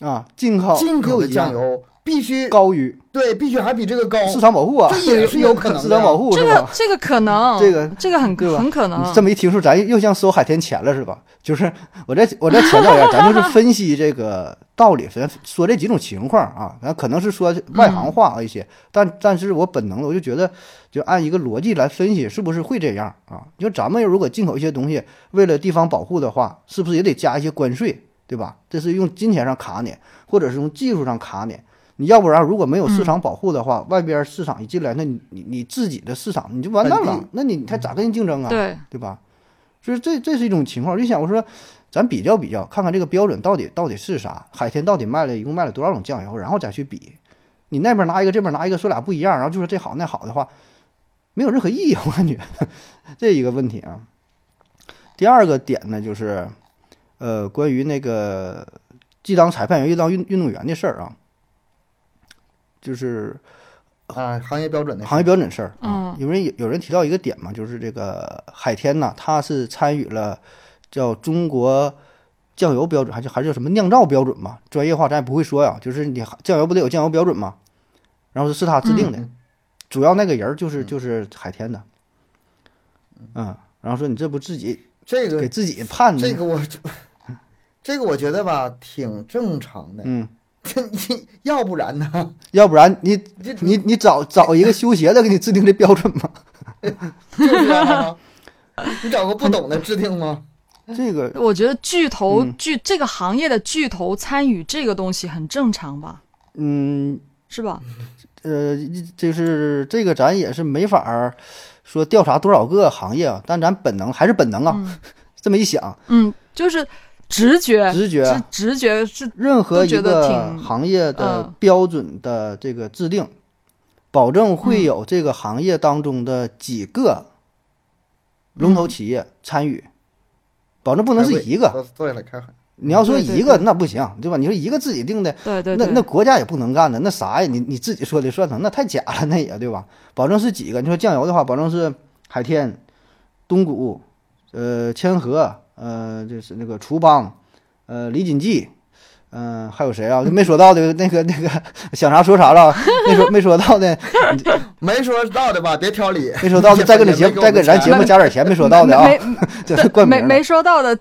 啊，进口进口的酱油必须高于对，必须还比这个高。市场保护啊，这也是有可能的市场保护这个？这个可能，这个这个很很可能。这么一听说，咱又像收海天钱了是吧？就是我再我再强调一下，咱就是分析这个道理，咱说这几种情况啊，咱可能是说外行话一些，但但是我本能的我就觉得，就按一个逻辑来分析，是不是会这样啊？你说咱们如果进口一些东西，为了地方保护的话，是不是也得加一些关税，对吧？这是用金钱上卡你，或者是用技术上卡你。你要不然如果没有市场保护的话，外边市场一进来，那你你你自己的市场你就完蛋了，那你还咋跟人竞争啊？对，对吧？所以这这是一种情况，我就想我说，咱比较比较，看看这个标准到底到底是啥，海天到底卖了一共卖了多少种酱油，然后再去比。你那边拿一个，这边拿一个，说俩不一样，然后就说这好那好的话，没有任何意义，我感觉 这一个问题啊。第二个点呢，就是呃，关于那个既当裁判员又当运运动员的事儿啊。就是啊，行业标准的行业标准事儿。嗯有人有有人提到一个点嘛，就是这个海天呐，他是参与了叫中国酱油标准，还是还是叫什么酿造标准嘛？专业化咱也不会说呀，就是你酱油不得有酱油标准嘛？然后是他制定的，嗯主要那个人儿就是就是海天的，嗯，然后说你这不自己这个给自己判的，这个我这个我觉得吧挺正常的，嗯，你 要不然呢？要不然你你你找找一个修鞋的给你制定这标准嘛？就是啊，你找个不懂的制定吗？这个我觉得巨头嗯巨这个行业的巨头参与这个东西很正常吧，嗯是吧？呃，就是这个咱也是没法儿说调查多少个行业啊，但咱本能还是本能啊。嗯这么一想，嗯，就是直觉，直觉直直觉是任何一个行业的嗯标准的这个制定，保证会有这个行业当中的几个龙头企业参与，保证不能是一个。坐坐下来开会。你要说一个那不行，对吧？你说一个自己定的，那对对对，那国家也不能干的，那啥呀？你你自己说的算成，那太假了，那也对吧？保证是几个？你说酱油的话，保证是海天、东谷、呃千和、呃就是那个厨邦、呃李锦记，嗯、还有谁啊？就没说到的那个那个想啥说啥了，没说没说到的，没说到的吧，别挑理。没说到的再给你节目再给咱节目加点钱，没说到的啊，没这是冠名没没说到的，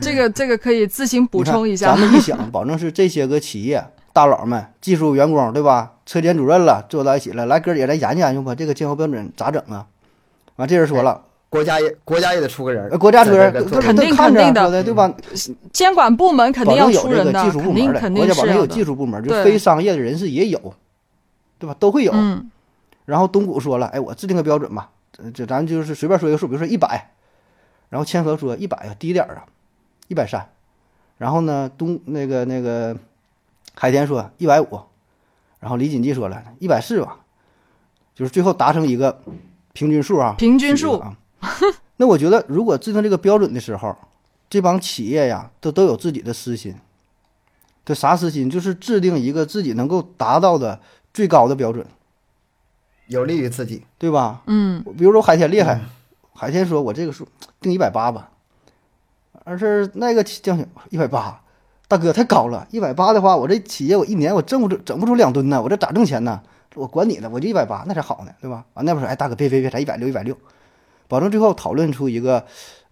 这个这个可以自行补充一下。咱们一想，保证是这些个企业大佬们、技术员工，对吧？车间主任了，坐到一起了，来哥儿姐咱研究研究吧，这个监控标准咋整啊？完，这人说了，国家也国家也得出个人呃，国家出人肯定看着肯定的说的对吧？监管部门肯定要出人的，个技术部门的，国肯定是家保证有技。术部门，就非商业的人士也有，对吧？都会有。嗯然后东谷说了，哎，我制定个标准吧，这这咱就是随便说一个数，比如说一百，然后千和说一百啊，低点儿啊，一百三，然后呢东那个那个海天说一百五，然后李锦记说了一百四吧，就是最后达成一个平均数啊，平均数啊。那我觉得，如果制定这个标准的时候，这帮企业呀，都都有自己的私心。这啥私心？就是制定一个自己能够达到的最高的标准。有利于自己。对吧？嗯，比如说海天厉害，海天说我这个数定一百八吧，而是那个将军一百八，大哥太高了，一百八的话，我这企业我一年我挣不出整不出两吨呢，我这咋挣钱呢？我管你呢，我就一百八，那才好呢，对吧？完那边说，哎，大哥别别别，才一百六一百六，保证最后讨论出一个，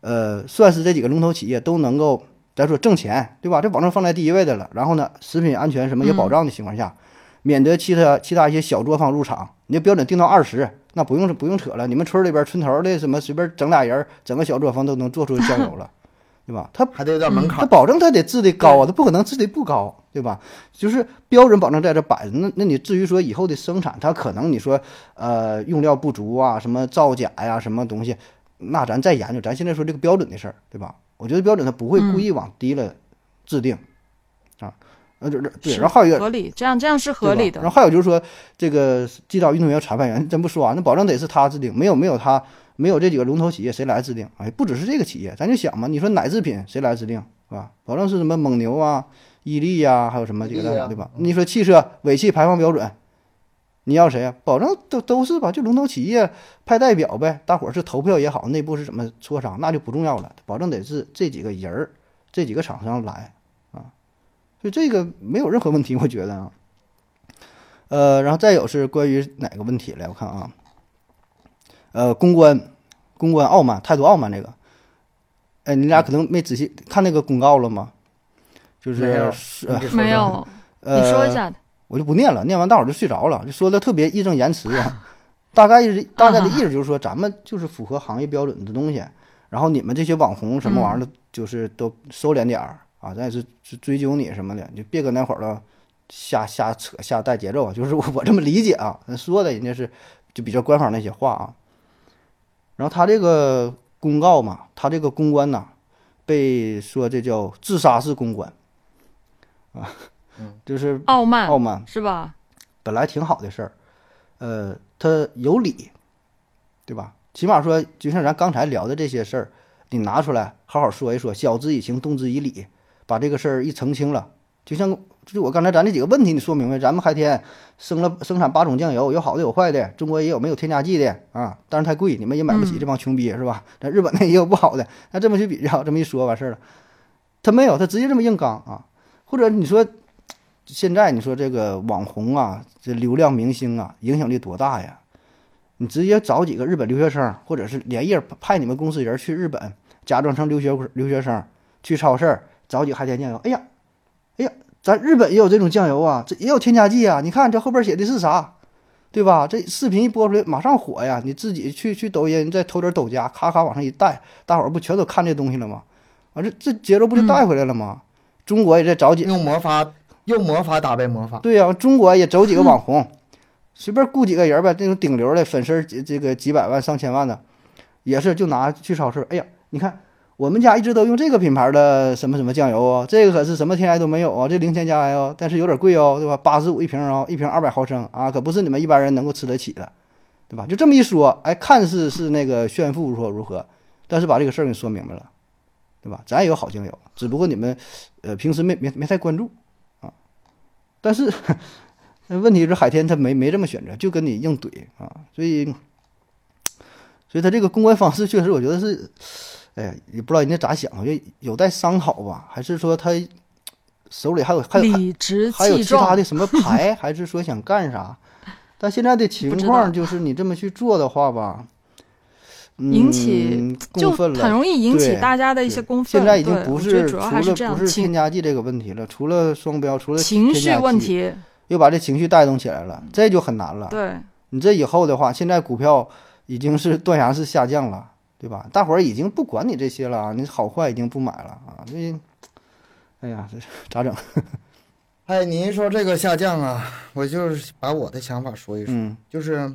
呃，算是这几个龙头企业都能够咱说挣钱，对吧？这保证放在第一位的了。然后呢，食品安全什么也保障的情况下，免得其他其他一些小作坊入场，你标准定到二十，那不用不用扯了。你们村里边村头的什么随便整俩人，整个小作坊都能做出香油了，对吧？他还得有点门槛他儿。保证他得制的高啊，他不可能制的不高，对吧？就是标准保证在这摆着，那那你至于说以后的生产，它可能你说呃用料不足啊，什么造假呀、什么东西，那咱再研究。咱现在说这个标准的事儿，对吧？我觉得标准它不会故意往低了制定、啊，呃，这这对，然后还有一个合理，这样这样是合理的然。后还有就是说，这个击倒运动员裁判员，真不说啊，那保证得是他制定，没有没有他，没有这几个龙头企业谁来制定？哎，不只是这个企业，咱就想嘛，你说奶制品谁来制定，是吧？保证是什么蒙牛啊、伊利呀、还有什么几个厂，对吧？你说汽车尾气排放标准，你要谁啊？保证都都是吧，就龙头企业派代表呗，大伙儿是投票也好，内部是怎么磋商，那就不重要了，保证得是这几个人儿、这几个厂商来啊，所以这个没有任何问题，我觉得啊。呃，然后再有是关于哪个问题来？我看啊，呃，公关，公关傲慢，态度傲慢这个，哎，你俩可能没仔细看那个公告了吗？就没有是是呃你说说没有，你呃，说一下。我就不念了，念完大伙儿就睡着了，就说的特别义正言辞啊。大概是大概的意思就是说，咱们就是符合行业标准的东西，然后你们这些网红什么玩意儿的，就是都收敛点儿啊，咱也是是追究你什么的，就别搁那会儿了瞎瞎扯瞎带节奏啊，就是我我这么理解啊，说的人家是就比较官方那些话啊。然后他这个公告嘛，他这个公关呐，被说这叫自杀式公关啊，就是傲慢傲慢。是吧？本来挺好的事儿，呃，他有理，对吧？起码说，就像咱刚才聊的这些事儿，你拿出来好好说一说，晓之以情，动之以理，把这个事儿一澄清了，就像就我刚才咱这几个问题，你说明白，咱们海天生了生产八种酱油，有好的有坏的，中国也有没有添加剂的啊，但是太贵，你们也买不起，嗯这帮穷逼是吧？咱日本的也有不好的，那这么去比较，这么一说完事儿了，他没有，他直接这么硬刚啊，或者你说现在你说这个网红啊，这流量明星啊，影响力多大呀？你直接找几个日本留学生，或者是连夜派你们公司人去日本，假装成留学留学生去超市儿找几个海天酱油。哎呀，哎呀，咱日本也有这种酱油啊，这也有添加剂啊。你看这后边写的是啥，对吧？这视频一播出来马上火呀！你自己去去抖音再投点抖加，咔咔往上一带，大伙儿不全都看这东西了吗？啊，这这节奏不就带回来了吗？中国也在找几用魔法用魔法打败魔法。对呀、中国也走几个 网红，随便雇几个人呗，那种顶流的粉丝儿几这个几百万上千万的，也是就拿去超市，哎呀，你看我们家一直都用这个品牌的什么什么酱油啊，这个可是什么添加都没有啊，这零添加哦，但是有点贵哦，对吧？八十五一瓶哦，一瓶二百毫升啊，可不是你们一般人能够吃得起的，对吧？就这么一说，哎，看似是那个炫富如何如何，但是把这个事儿给说明白了，对吧？咱也有好酱油，只不过你们呃平时没没没太关注啊，但是。那问题是海天他没没这么选择，就跟你硬怼啊，所以，所以他这个公关方式确实我觉得是，哎呀，也不知道人家咋想，就有待商讨吧，还是说他手里还有还有还有其他的，什么牌，还是说想干啥？但现在的情况就是你这么去做的话吧，引起嗯就很容易引起对大家的一些公愤。现在已经不我觉得是除了不是添加剂这个问题了，除了双标，除了情绪问题。又把这情绪带动起来了，这就很难了。对，你这以后的话，现在股票已经是 断崖式下降了，对吧？大伙儿已经不管你这些了啊，你好坏已经不买了啊，所以，哎呀，这咋整？哎，你一说这个下降啊，我就是把我的想法说一说，嗯就是，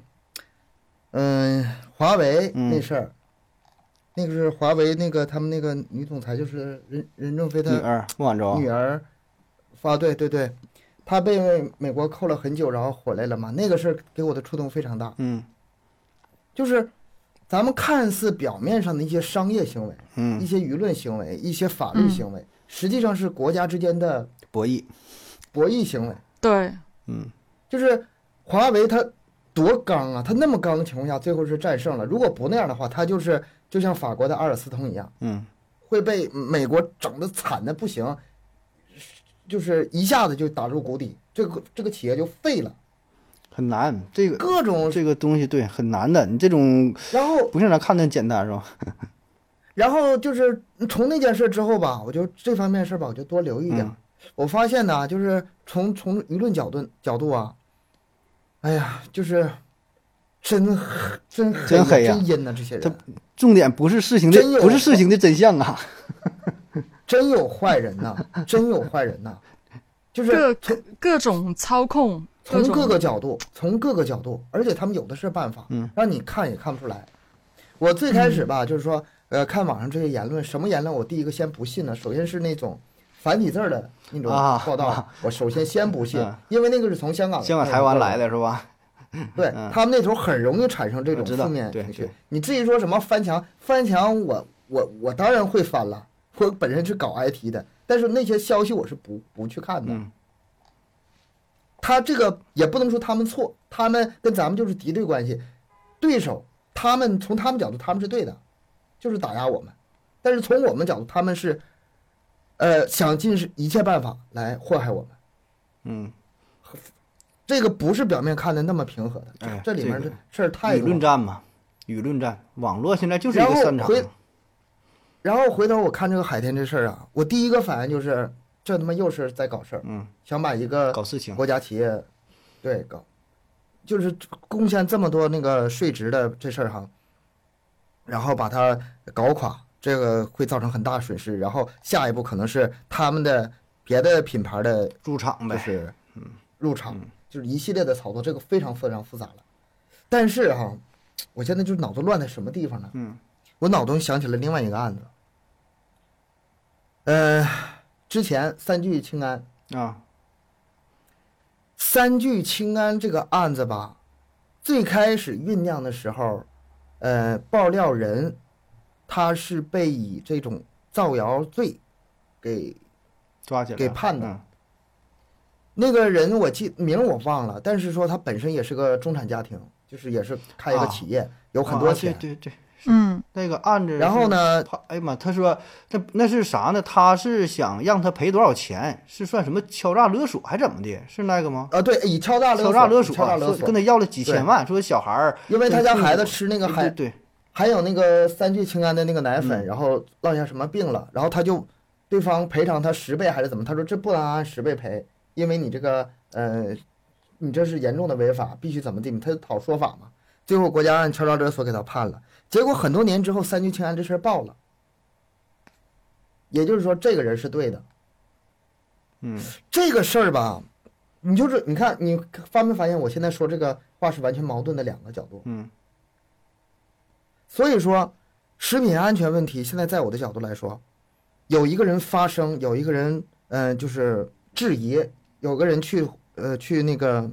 嗯、华为嗯那事儿，那个是华为那个他们那个女总裁就是任任正非的女儿孟晚舟，女儿发，对对对，她被美国扣了很久，然后回来了嘛，那个事儿给我的触动非常大，嗯就是咱们看似表面上的一些商业行为、嗯一嗯，些舆论行为、一些法律嗯行为，实际上是国家之间的博弈，博弈行为。对，嗯就是华为它多刚啊，它那么刚的情况下，最后是战胜了。如果不那样的话，它就是就像法国的阿尔斯通一样，嗯会被美国整的惨的不行，就是一下子就打入谷底，这个这个企业就废了。很难，这个各种，这个东西对很难的，你这种然后不像咱看的简单是吧？然后就是从那件事之后吧，我就这方面事吧，我就多留意一点。嗯。我发现呢，就是从从舆论角度角度啊，哎呀，就是真黑真黑真黑呀。真阴呐、这些他人重点不是事情的不是事情的真相啊，真有坏人呐、真有坏人呐、就是各各种操控，从各个角度，从各个角度，而且他们有的是办法，嗯，让你看也看不出来。我最开始吧，就是说，呃，看网上这些言论，什么言论我第一个先不信呢？首先是那种繁体字儿的那种啊报道，啊我首先先不信，嗯因为那个是从香港香港、台湾来的，是吧？对、嗯他们那头很容易产生这种负面情绪。你至于说什么翻墙，翻墙我我我当然会翻了，我本身是搞 IT 的，但是那些消息我是不不去看的。嗯他这个也不能说他们错，他们跟咱们就是敌对关系，对手，他们从他们角度他们是对的，就是打压我们，但是从我们角度他们是，呃，想尽是一切办法来祸害我们，嗯，这个不是表面看的那么平和的，这哎这里面的事儿太舆。论战嘛，舆论战，网络现在就是一个战场。回然后回头我看这个海天这事儿啊，我第一个反应就是这他妈又是在搞事儿，嗯，想把一个搞事情，国家企业，对搞，就是贡献这么多那个税值的这事儿哈，然后把它搞垮，这个会造成很大损失。然后下一步可能是他们的别的品牌的，入场呗。就是入场，就是一系列的操作，这个非常非常复杂了。但是哈，我现在就是脑子乱在什么地方呢？嗯我脑中想起了另外一个案子，呃，之前三聚氰胺。啊，三聚氰胺这个案子吧，最开始酝酿的时候，呃，爆料人他是被以这种造谣罪给抓起来。给判的。嗯。那个人我记名我忘了，但是说他本身也是个中产家庭，就是也是开一个啊。企业，有很多啊钱。对对对，嗯，那个案子。然后？呢，他哎呀妈，他说这那是啥呢？他是想让他赔多少钱？是算什么敲诈勒索还怎么的？是那个吗？啊，对，以敲诈勒索，敲诈勒索说跟，他要了几千万，说小孩儿因为他家孩子吃那个还对对，还有那个三聚氰胺的那个奶粉，嗯然后落下什么病了，然后他就对方赔偿他十倍还是怎么？他说这不能按十倍赔，因为你这个呃，你这是严重的违法，必须怎么地？他就讨说法嘛。最后国家按敲诈勒索给他判了，结果很多年之后三聚氰胺这事儿爆了，也就是说这个人是对的。嗯，这个事儿吧，你就是你看你发没发现我现在说这个话是完全矛盾的两个角度。嗯所以说，食品安全问题现在在我的角度来说，有一个人发声，有一个人嗯、呃就是质疑，有个人去呃去那个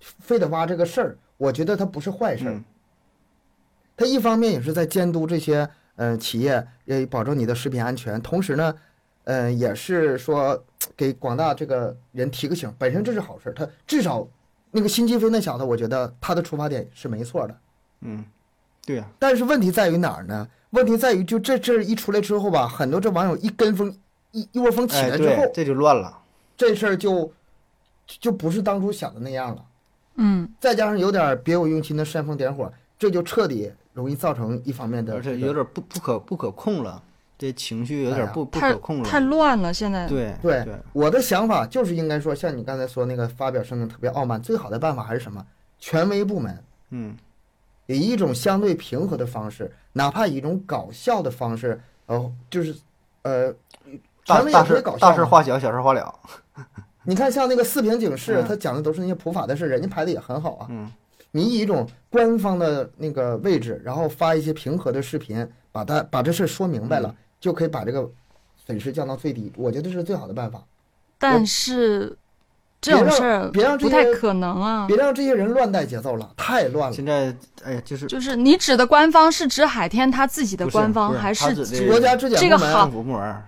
非得挖这个事儿，我觉得他不是坏事儿。嗯他一方面也是在监督这些呃企业，呃保证你的食品安全，同时呢，呃也是说给广大这个人提个醒，本身这是好事儿。他至少那个辛吉飞那小子，我觉得他的出发点是没错的。嗯，对呀，但是问题在于哪儿呢？问题在于就这事儿一出来之后吧，很多这网友一跟风，一一窝蜂起哎来之后，对，这就乱了。这事儿就就不是当初想的那样了。嗯，再加上有点别有用心的煽风点火，这就彻底容易造成一方面的而且有点不不可不可控了，这情绪有点不不可控了太了。乱了，现在。对对对，我的想法就是应该说，像你刚才说那个发表声明特别傲慢，最好的办法还是什么？权威部门嗯以一种相对平和的方式，哪怕以一种搞笑的方式，呃，就是呃，大大权威也可以事搞笑嘛。大事化小，小事化了。你看，像那个四平警 示，嗯他讲的都是那些普法的事，人家拍的也很好啊。嗯你以一种官方的那个位置，然后发一些平和的视频，把它把这事儿说明白嗯了，就可以把这个损失降到最低。我觉得这是最好的办法。但是这种事儿别让这些不太可能啊。别让这些人乱带节奏了，太乱了。现在哎呀，就是就是你指的官方是指海天他自己的官方，还是国家质检部门这个好。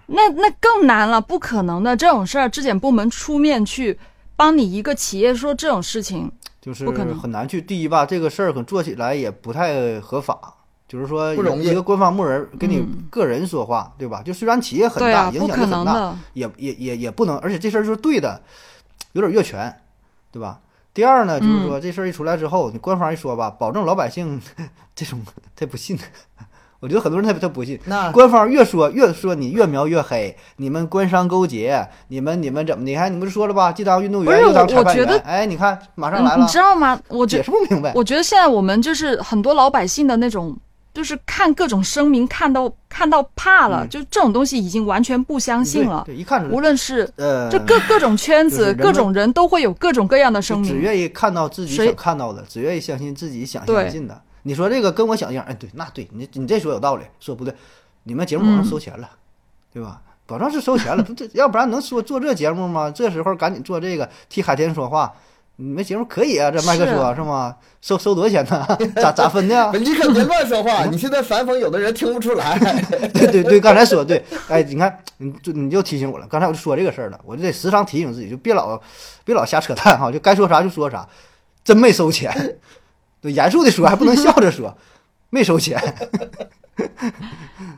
那那更难了，不可能的这种事儿，质检部门出面去帮你一个企业说这种事情，就是不可能很难去。第一吧，这个事儿可能做起来也不太合法，就是说不容易一个官方部门跟你嗯个人说话，对吧？就虽然企业很大，影啊不可响力很大，也也也也不能，而且这事儿就是对的，有点越权，对吧？第二呢，就是嗯说这事儿一出来之后，你官方一说吧，保证老百姓 这种他不信。我觉得很多人他他不信，那官方越说越说你越描越黑，你们官商勾结，你们你们怎么的？还你不是说了吧？既当运动员又当裁判我我觉得员，哎，你看马上来了你你，知道吗？我觉解释不明白。我觉得现在我们就是很多老百姓的那种，就是看各种声明看到看到怕了，嗯就这种东西已经完全不相信了。对，对一看无论是呃，这各各种圈子、就是各种人都会有各种各样的声明。只愿意看到自己谁想看到的，只愿意相信自己想相信的。你说这个跟我想象，哎，对，那对你你这说有道理，说不对，你们节目保证嗯收钱了，对吧？保证是收钱了，不这要不然能说做这节目吗？这时候赶紧做这个替海天说话，你们节目可以啊，这麦克说是吗？收收多少钱呢？咋咋分的呀？你可别乱说话，你现在反讽有的人听不出来。对对对，刚才说对，哎，你看，你就你就提醒我了，刚才我就说这个事儿了，我就得时常提醒自己，就别老别老瞎扯淡哈，就该说啥就说啥，真没收钱，对，严肃的说还不能笑着说，没收钱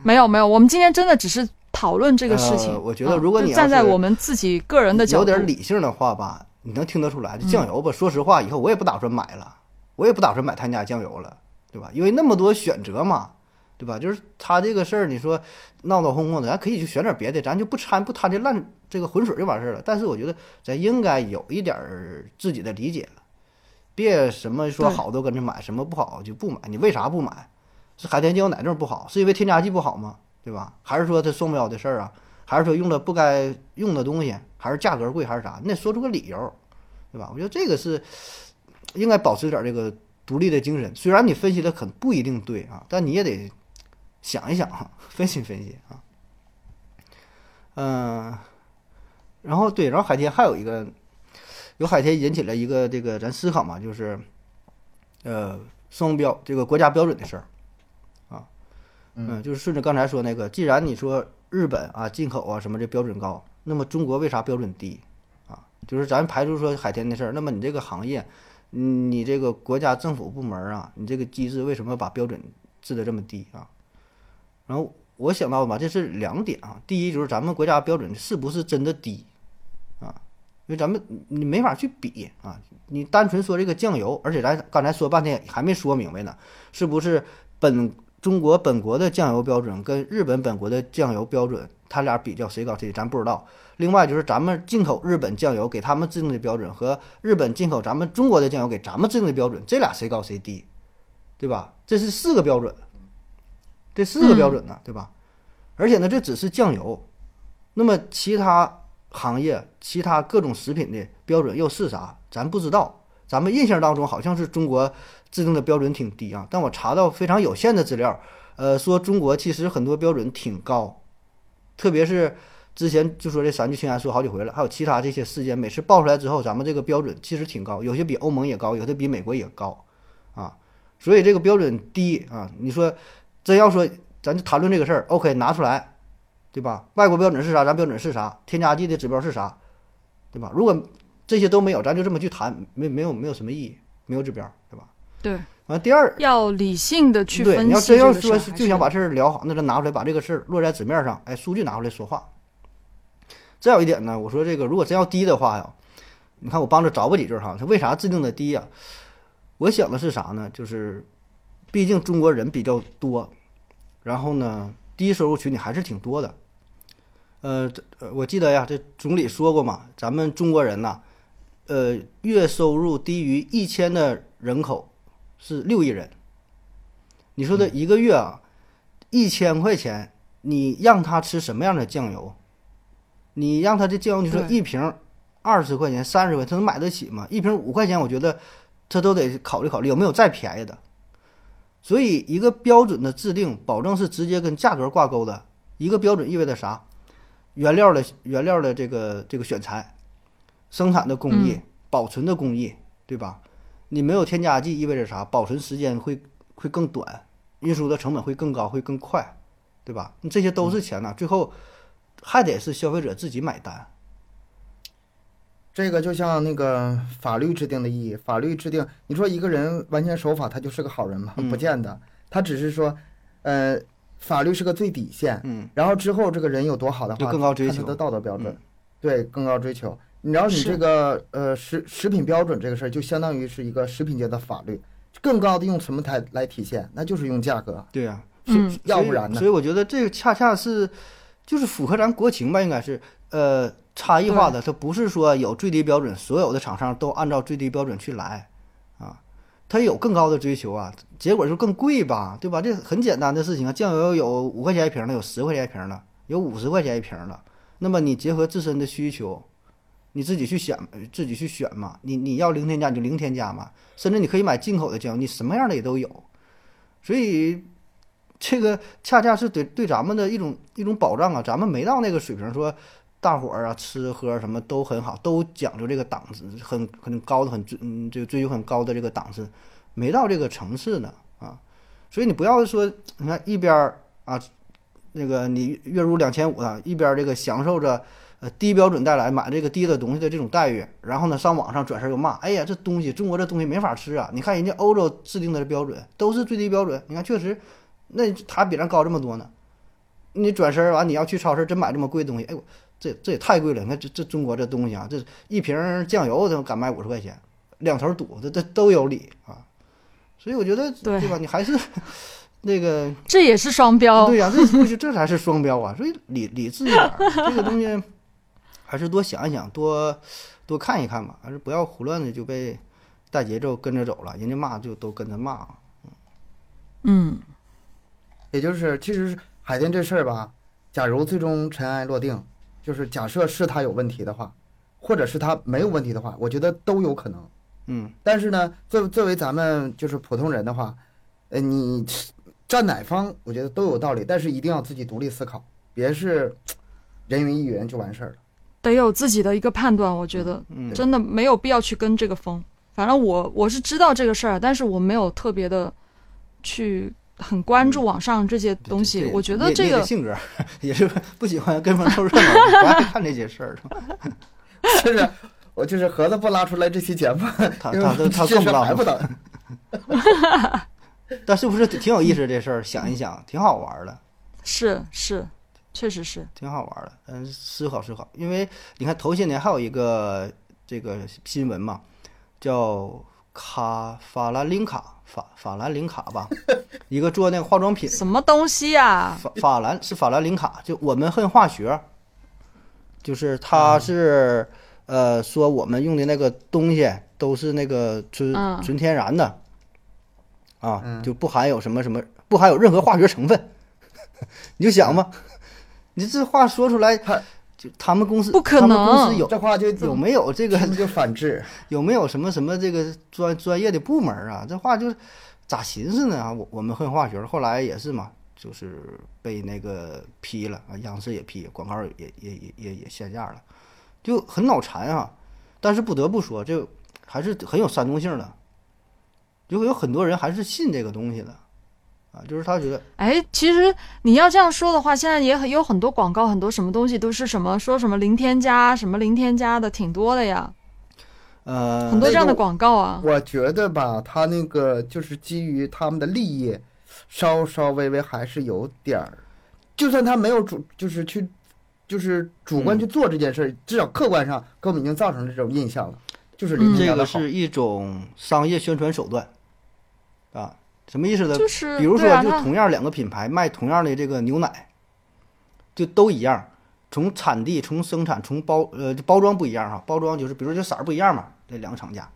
没有没有，我们今天真的只是讨论这个事情。呃我觉得啊如果你站在我们自己个人的角度有度，点理性的话吧，你能听得出来，这酱油吧，说实话，以后我也不打算买了，我也不打算买他家酱油了，对吧？因为那么多选择嘛，对吧？就是他这个事儿，你说闹闹哄哄的，咱可以去选点别的，咱就不掺不掺这烂这个浑水就完事儿了。但是我觉得咱应该有一点儿自己的理解了，别什么说好都跟着买，什么不好就不买。你为啥不买？是海天酱油哪地儿不好？是因为添加剂不好吗？对吧？还是说它双标的事儿啊？还是说用了不该用的东西？还是价格贵？还是啥？你得说出个理由，对吧？我觉得这个是应该保持点这个独立的精神。虽然你分析的可能不一定对啊，但你也得想一想啊，分析分析啊。嗯、然后对，然后海天还有一个，有海天引起了一个这个咱思考嘛，就是呃双标这个国家标准的事儿啊，嗯，就是顺着刚才说那个，既然你说日本啊进口啊什么这标准高，那么中国为啥标准低啊？就是咱排除说海天的事儿，那么你这个行业，嗯你这个国家政府部门啊，你这个机制为什么把标准制的这么低啊？然后我想到吧，这是两点啊。第一就是咱们国家标准是不是真的低因为咱们你没法去比啊。你单纯说这个酱油，而且咱刚才说半天还没说明白呢，是不是本中国本国的酱油标准跟日本本国的酱油标准，它俩比较谁高谁低，咱不知道。另外就是咱们进口日本酱油给他们制定的标准和日本进口咱们中国的酱油给咱们制定的标准，这俩谁高谁低，对吧？这是四个标准，这四个标准呢，对吧？而且呢，这只是酱油，那么其他行业、其他各种食品的标准又是啥？咱不知道。咱们印象当中好像是中国制定的标准挺低啊，但我查到非常有限的资料，呃，说中国其实很多标准挺高，特别是之前就说这三聚氰胺说好几回了，还有其他这些事件，每次爆出来之后，咱们这个标准其实挺高，有些比欧盟也高，有的比美国也高，啊，所以这个标准低啊，你说真要说咱就谈论这个事儿，OK，拿出来，对吧？外国标准是啥，咱标准是啥，添加剂的指标是啥，对吧？如果这些都没有，咱就这么去谈，没没有没有什么意义，没有指标，对吧？对，完第二，要理性的去，分析你要真要说就想把事儿聊好，那就拿出来把这个事儿落在纸面上，哎，数据拿出来说话。再有一点呢，我说这个如果真要低的话呀，你看我帮着找吧几句哈，它为啥制定的低呀？我想的是啥呢？就是毕竟中国人比较多，然后呢，低收入群体还是挺多的。呃，这呃我记得呀，这总理说过嘛，咱们中国人呐，呃，月收入低于一千的人口是六亿人。你说的一个月啊，一千块钱，你让他吃什么样的酱油？你让他这酱油，你说一瓶二十块钱、三十块钱，他能买得起吗？一瓶五块钱，我觉得他都得考虑考虑有没有再便宜的。所以，一个标准的制定，保证是直接跟价格挂钩的。一个标准意味着啥？原料的原料的这个这个选材、生产的工艺、保存的工艺，对吧？你没有添加剂意味着啥？保存时间会会更短，运输的成本会更高，会更快，对吧？你这些都是钱呐，最后还得是消费者自己买单。这个就像那个法律制定的意义，法律制定，你说一个人完全守法，他就是个好人吗？嗯不见得，他只是说，呃，法律是个最底线，嗯，然后之后这个人有多好的就话，更高追求。他的道德标准，嗯。对，更高追求。然后你这个呃食食品标准这个事儿，就相当于是一个食品界的法律，更高的用什么来来体现？那就是用价格，对呀、嗯要不然呢？所以？所以我觉得这个恰恰是，就是符合咱国情吧，应该是呃差异化的，它不是说有最低标准，所有的厂商都按照最低标准去来。啊，它有更高的追求啊，结果就更贵吧，对吧？这很简单的事情啊，酱油有五块钱一瓶的，有十块钱一瓶的，有五十块钱一瓶的，那么你结合自身的需求。你自己去选，自己去选嘛。你你要零添加你就零添加嘛，甚至你可以买进口的酱油，你什么样的也都有。所以这个恰恰是对对咱们的一种一种保障啊，咱们没到那个水平，说大伙儿啊吃喝什么都很好，都讲究这个档次，很很高的很追嗯这个追求很高的这个档次，没到这个层次呢啊，所以你不要说你看一边儿啊那个你月入两千五啊，一边儿这个享受着呃低标准带来买这个低的东西的这种待遇，然后呢上网上转身又骂，哎呀这东西中国这东西没法吃啊，你看人家欧洲制定的标准都是最低标准，你看确实。那它比咱高这么多呢。你转身儿完，你要去超市真买这么贵的东西，哎我这这也太贵了。你看这这中国这东西啊，这一瓶儿酱油都敢卖五十块钱，两头堵，这这都有理啊。所以我觉得对吧？你还是那个 这也是双标。对呀、这东西这才是双标啊。所以理理智一点儿，这个东西还是多想一想，多多看一看吧，还是不要胡乱的就被带节奏跟着走了，人家骂就都跟着骂。嗯，也就是其实是海淀这事儿吧，假如最终尘埃落定，就是假设是他有问题的话，或者是他没有问题的话，我觉得都有可能。嗯，但是呢，作作为咱们就是普通人的话，呃，你站哪方，我觉得都有道理，但是一定要自己独立思考，别是人云亦云就完事儿了。得有自己的一个判断。我觉得嗯真的没有必要去跟这个风。反正我我是知道这个事儿，但是我没有特别的去很关注网上这些东西。我觉得这个性格 也是不喜欢跟风凑热闹，不爱看这些事儿。就是我就是盒子不拉出来这期节目，他他都他更不拉还不等。但是不是挺有意思这事儿？想一想，挺好玩的，是是，确实是。挺好玩的。嗯，思考思考，因为你看头些年还有一个这个新闻嘛，叫卡法兰林卡法法兰琳卡吧，一个做那个化妆品，什么东西呀、法法兰是法兰琳卡，就我们恨化学，就是它是、呃说我们用的那个东西都是那个纯、嗯纯天然的，啊，就不含有什么什么，不含有任何化学成分。你就想吧，你这话说出来，他就他们公司不可他们公司有这话就有没有这个就反制。有没有什么什么这个专专业的部门啊？这话就是咋寻思呢？啊，我我们恨化学，后来也是嘛，就是被那个批了啊，央视也批，广告也也也也也下架了，就很脑残啊。但是不得不说，这还是很有煽动性的，就有很多人还是信这个东西的啊，就是他觉得哎，其实你要这样说的话，现在也很有很多广告，很多什么东西都是什么说什么零添加，什么零添加的，挺多的呀，呃很多这样的广告啊。我觉得吧，他那个就是基于他们的利益，稍稍微微还是有点儿，就算他没有主，就是去，就是主观去做这件事儿，至少客观上给我们已经造成这种印象了，就是这添加的好。个是一种商业宣传手段啊，什么意思呢？就是比如说，就同样两个品牌卖同样的这个牛奶，就都一样，从产地、从生产、从包呃包装不一样哈，包装就是比如说这色儿不一样嘛，这两个厂家，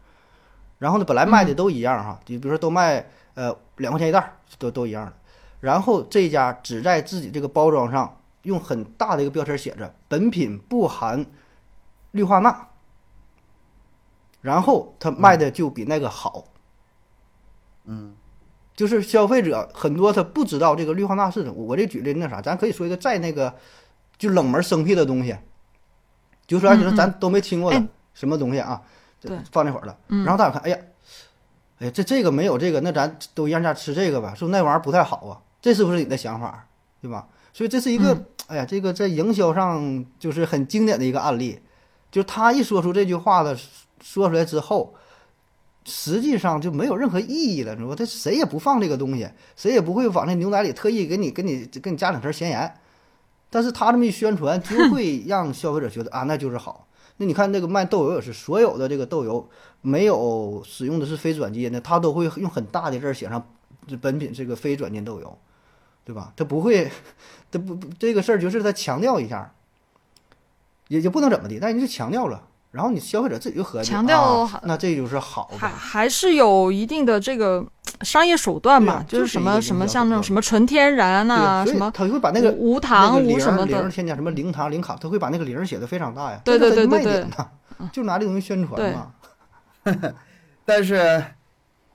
然后呢本来卖的都一样哈，就比如说都卖呃两块钱一袋，都都一样的，然后这家只在自己这个包装上用很大的一个标签写着“本品不含氯化钠”，然后他卖的就比那个好。嗯，就是消费者很多他不知道这个氯化钠是什么。我这举例那啥，咱可以说一个再那个就冷门生僻的东西，就说就说咱都没听过的哎什么东西啊，这放那会儿了，然后大家看，哎呀，哎呀，这这个没有这个，那咱都一样价吃这个吧，是不是那玩意儿不太好啊？这是不是你的想法，对吧？所以这是一个，哎呀，这个在营销上就是很经典的一个案例，就是他一说出这句话的说出来之后。实际上就没有任何意义了，你说他谁也不放这个东西，谁也不会往那牛奶里特意给你给你给你加两层咸盐，但是他这么一宣传，就会让消费者觉得 啊那就是好。那你看那个卖豆油也是，所有的这个豆油没有使用的是非转基因的，他都会用很大的字写上这本品这个非转基因豆油，对吧？他不会，他不这个事儿就是他强调一下，也也不能怎么的，但人就强调了。然后你消费者自己就合计，强调啊那这就是好还的，还是有一定的这个商业手段嘛，啊就是什么什么像那种什么纯天然对呐、所以什么他会把那个无糖无什么的，零添加什么零糖零卡，他会把那个零写的非常大呀，对对对对点呐，就拿这东西宣传嘛。但是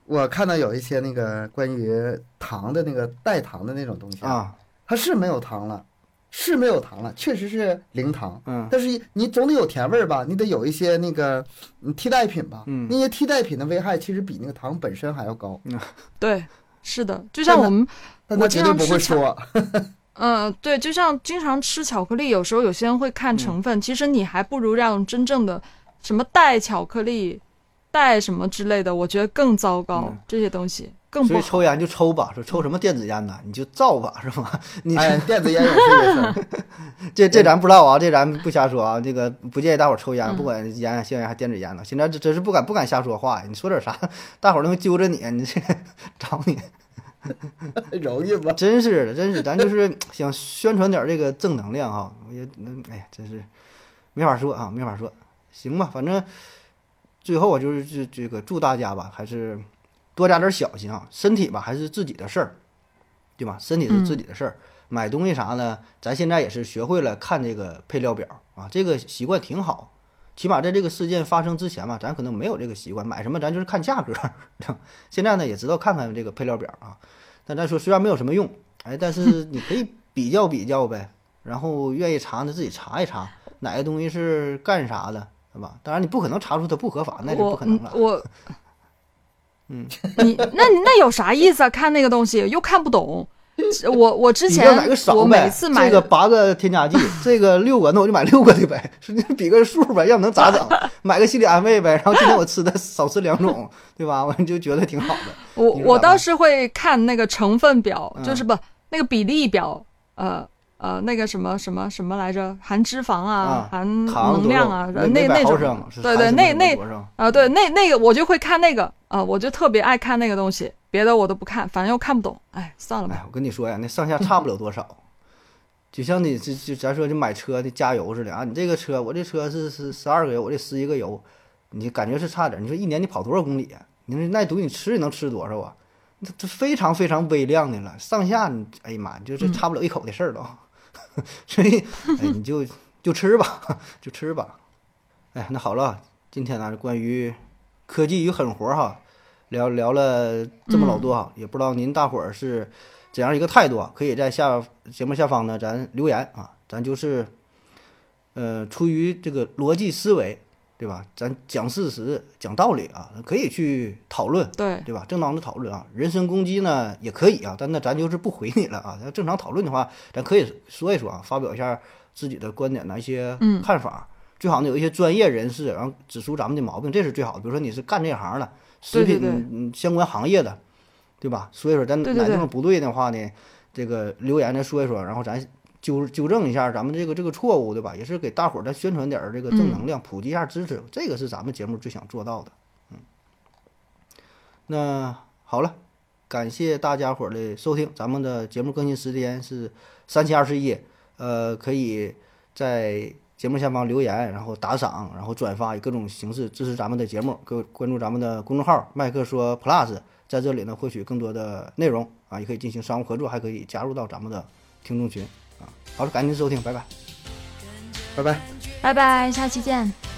我看到有一些那个关于糖的那个代糖的那种东西，啊，它是没有糖了，是没有糖了，确实是零糖。嗯但是你总得有甜味儿吧？你得有一些那个嗯替代品吧？嗯那些替代品的危害其实比那个糖本身还要高，嗯 对，是的，就像我们但我经他绝对不会常吃巧说。嗯，对，就像经常吃巧克力，有时候有些人会嗯看成分，其实你还不如让真正的什么代巧克力、代什么之类的，我觉得更糟糕，嗯这些东西更不好。所以抽烟就抽吧，说抽什么电子烟呢，你就造吧，是吧？你哎，电子烟也是这事儿。这这咱不知道啊，这咱不瞎说啊。这个不建议大伙儿抽烟，嗯不管烟、香烟还电子烟了。现在这真是不敢不敢瞎说话呀。你说点啥，大伙儿都会揪着你，你这找你。容易吗？真是的，真是，咱就是想宣传点这个正能量哈。我也，那哎呀，真是没法说啊，没法说。行吧，反正最后我就是这这个祝大家吧，还是多加点小心啊。身体吧，还是自己的事儿，对吧？身体是自己的事儿。买东西啥呢？咱现在也是学会了看这个配料表啊，这个习惯挺好。起码在这个事件发生之前吧，咱可能没有这个习惯，买什么咱就是看价格。现在呢，也知道看看这个配料表啊。但咱说虽然没有什么用，哎，但是你可以比较比较呗，然后愿意查呢自己查一查哪个东西是干啥的，对吧？当然你不可能查出它不合法，那是不可能了。嗯，你那那有啥意思啊？看那个东西又看不懂，我我之前我？每次买这个八个添加剂，这个六个，那我就买六个的呗，是你比个数呗，要能咋整？买个心理安慰呗。然后今天我吃的少吃两种，对吧？我就觉得挺好的。我我倒是会看那个成分表，嗯就是不那个比例表，呃呃，那个什么什么什么来着，含脂肪啊，啊含糖能量啊，那那种对对，那那啊，对，那那个我就会看那个啊，我就特别爱看那个东西，别的我都不看，反正又看不懂，哎，算了吧。哎，我跟你说呀，那上下差不了多少。就像你这就咱说就买车的加油似的啊，你这个车我这车是是十二个油，我这十一个油，你感觉是差点。你说一年你跑多少公里啊？你说那东西你吃你能吃多少啊？这这非常非常微量的了，上下你哎呀妈，就是差不了一口的事儿都。所以哎，你就就吃吧，就吃吧。哎，那好了，今天呢关于科技与狠活儿哈，聊聊了这么老多哈，也不知道您大伙儿是怎样一个态度啊？可以在下节目下方呢咱留言啊，咱就是呃出于这个逻辑思维，对吧？咱讲事实、讲道理啊，可以去讨论。对，对吧？正当的讨论啊，人身攻击呢也可以啊，但那咱就是不回你了啊。要正常讨论的话，咱可以说一说啊，发表一下自己的观点的一些嗯看法。最好呢有一些专业人士，然后指出咱们的毛病，这是最好的。比如说你是干这行的，食品相关行业的，对吧？所以说咱哪地方不对的话呢，这个留言呢说一说，然后咱纠纠正一下咱们这个这个错误，对吧？也是给大伙儿再宣传点儿这个正嗯能量，普及一下知识，这个是咱们节目最想做到的。嗯，那好了，感谢大家伙儿的收听，咱们的节目更新时间是三七二十一，呃，可以在节目下方留言，然后打赏，然后转发，以各种形式支持咱们的节目。各关注咱们的公众号“麦克说 Plus”，在这里呢获取更多的内容啊，也可以进行商务合作，还可以加入到咱们的听众群啊。好了，感谢收听，拜拜。拜拜。拜拜，下期见。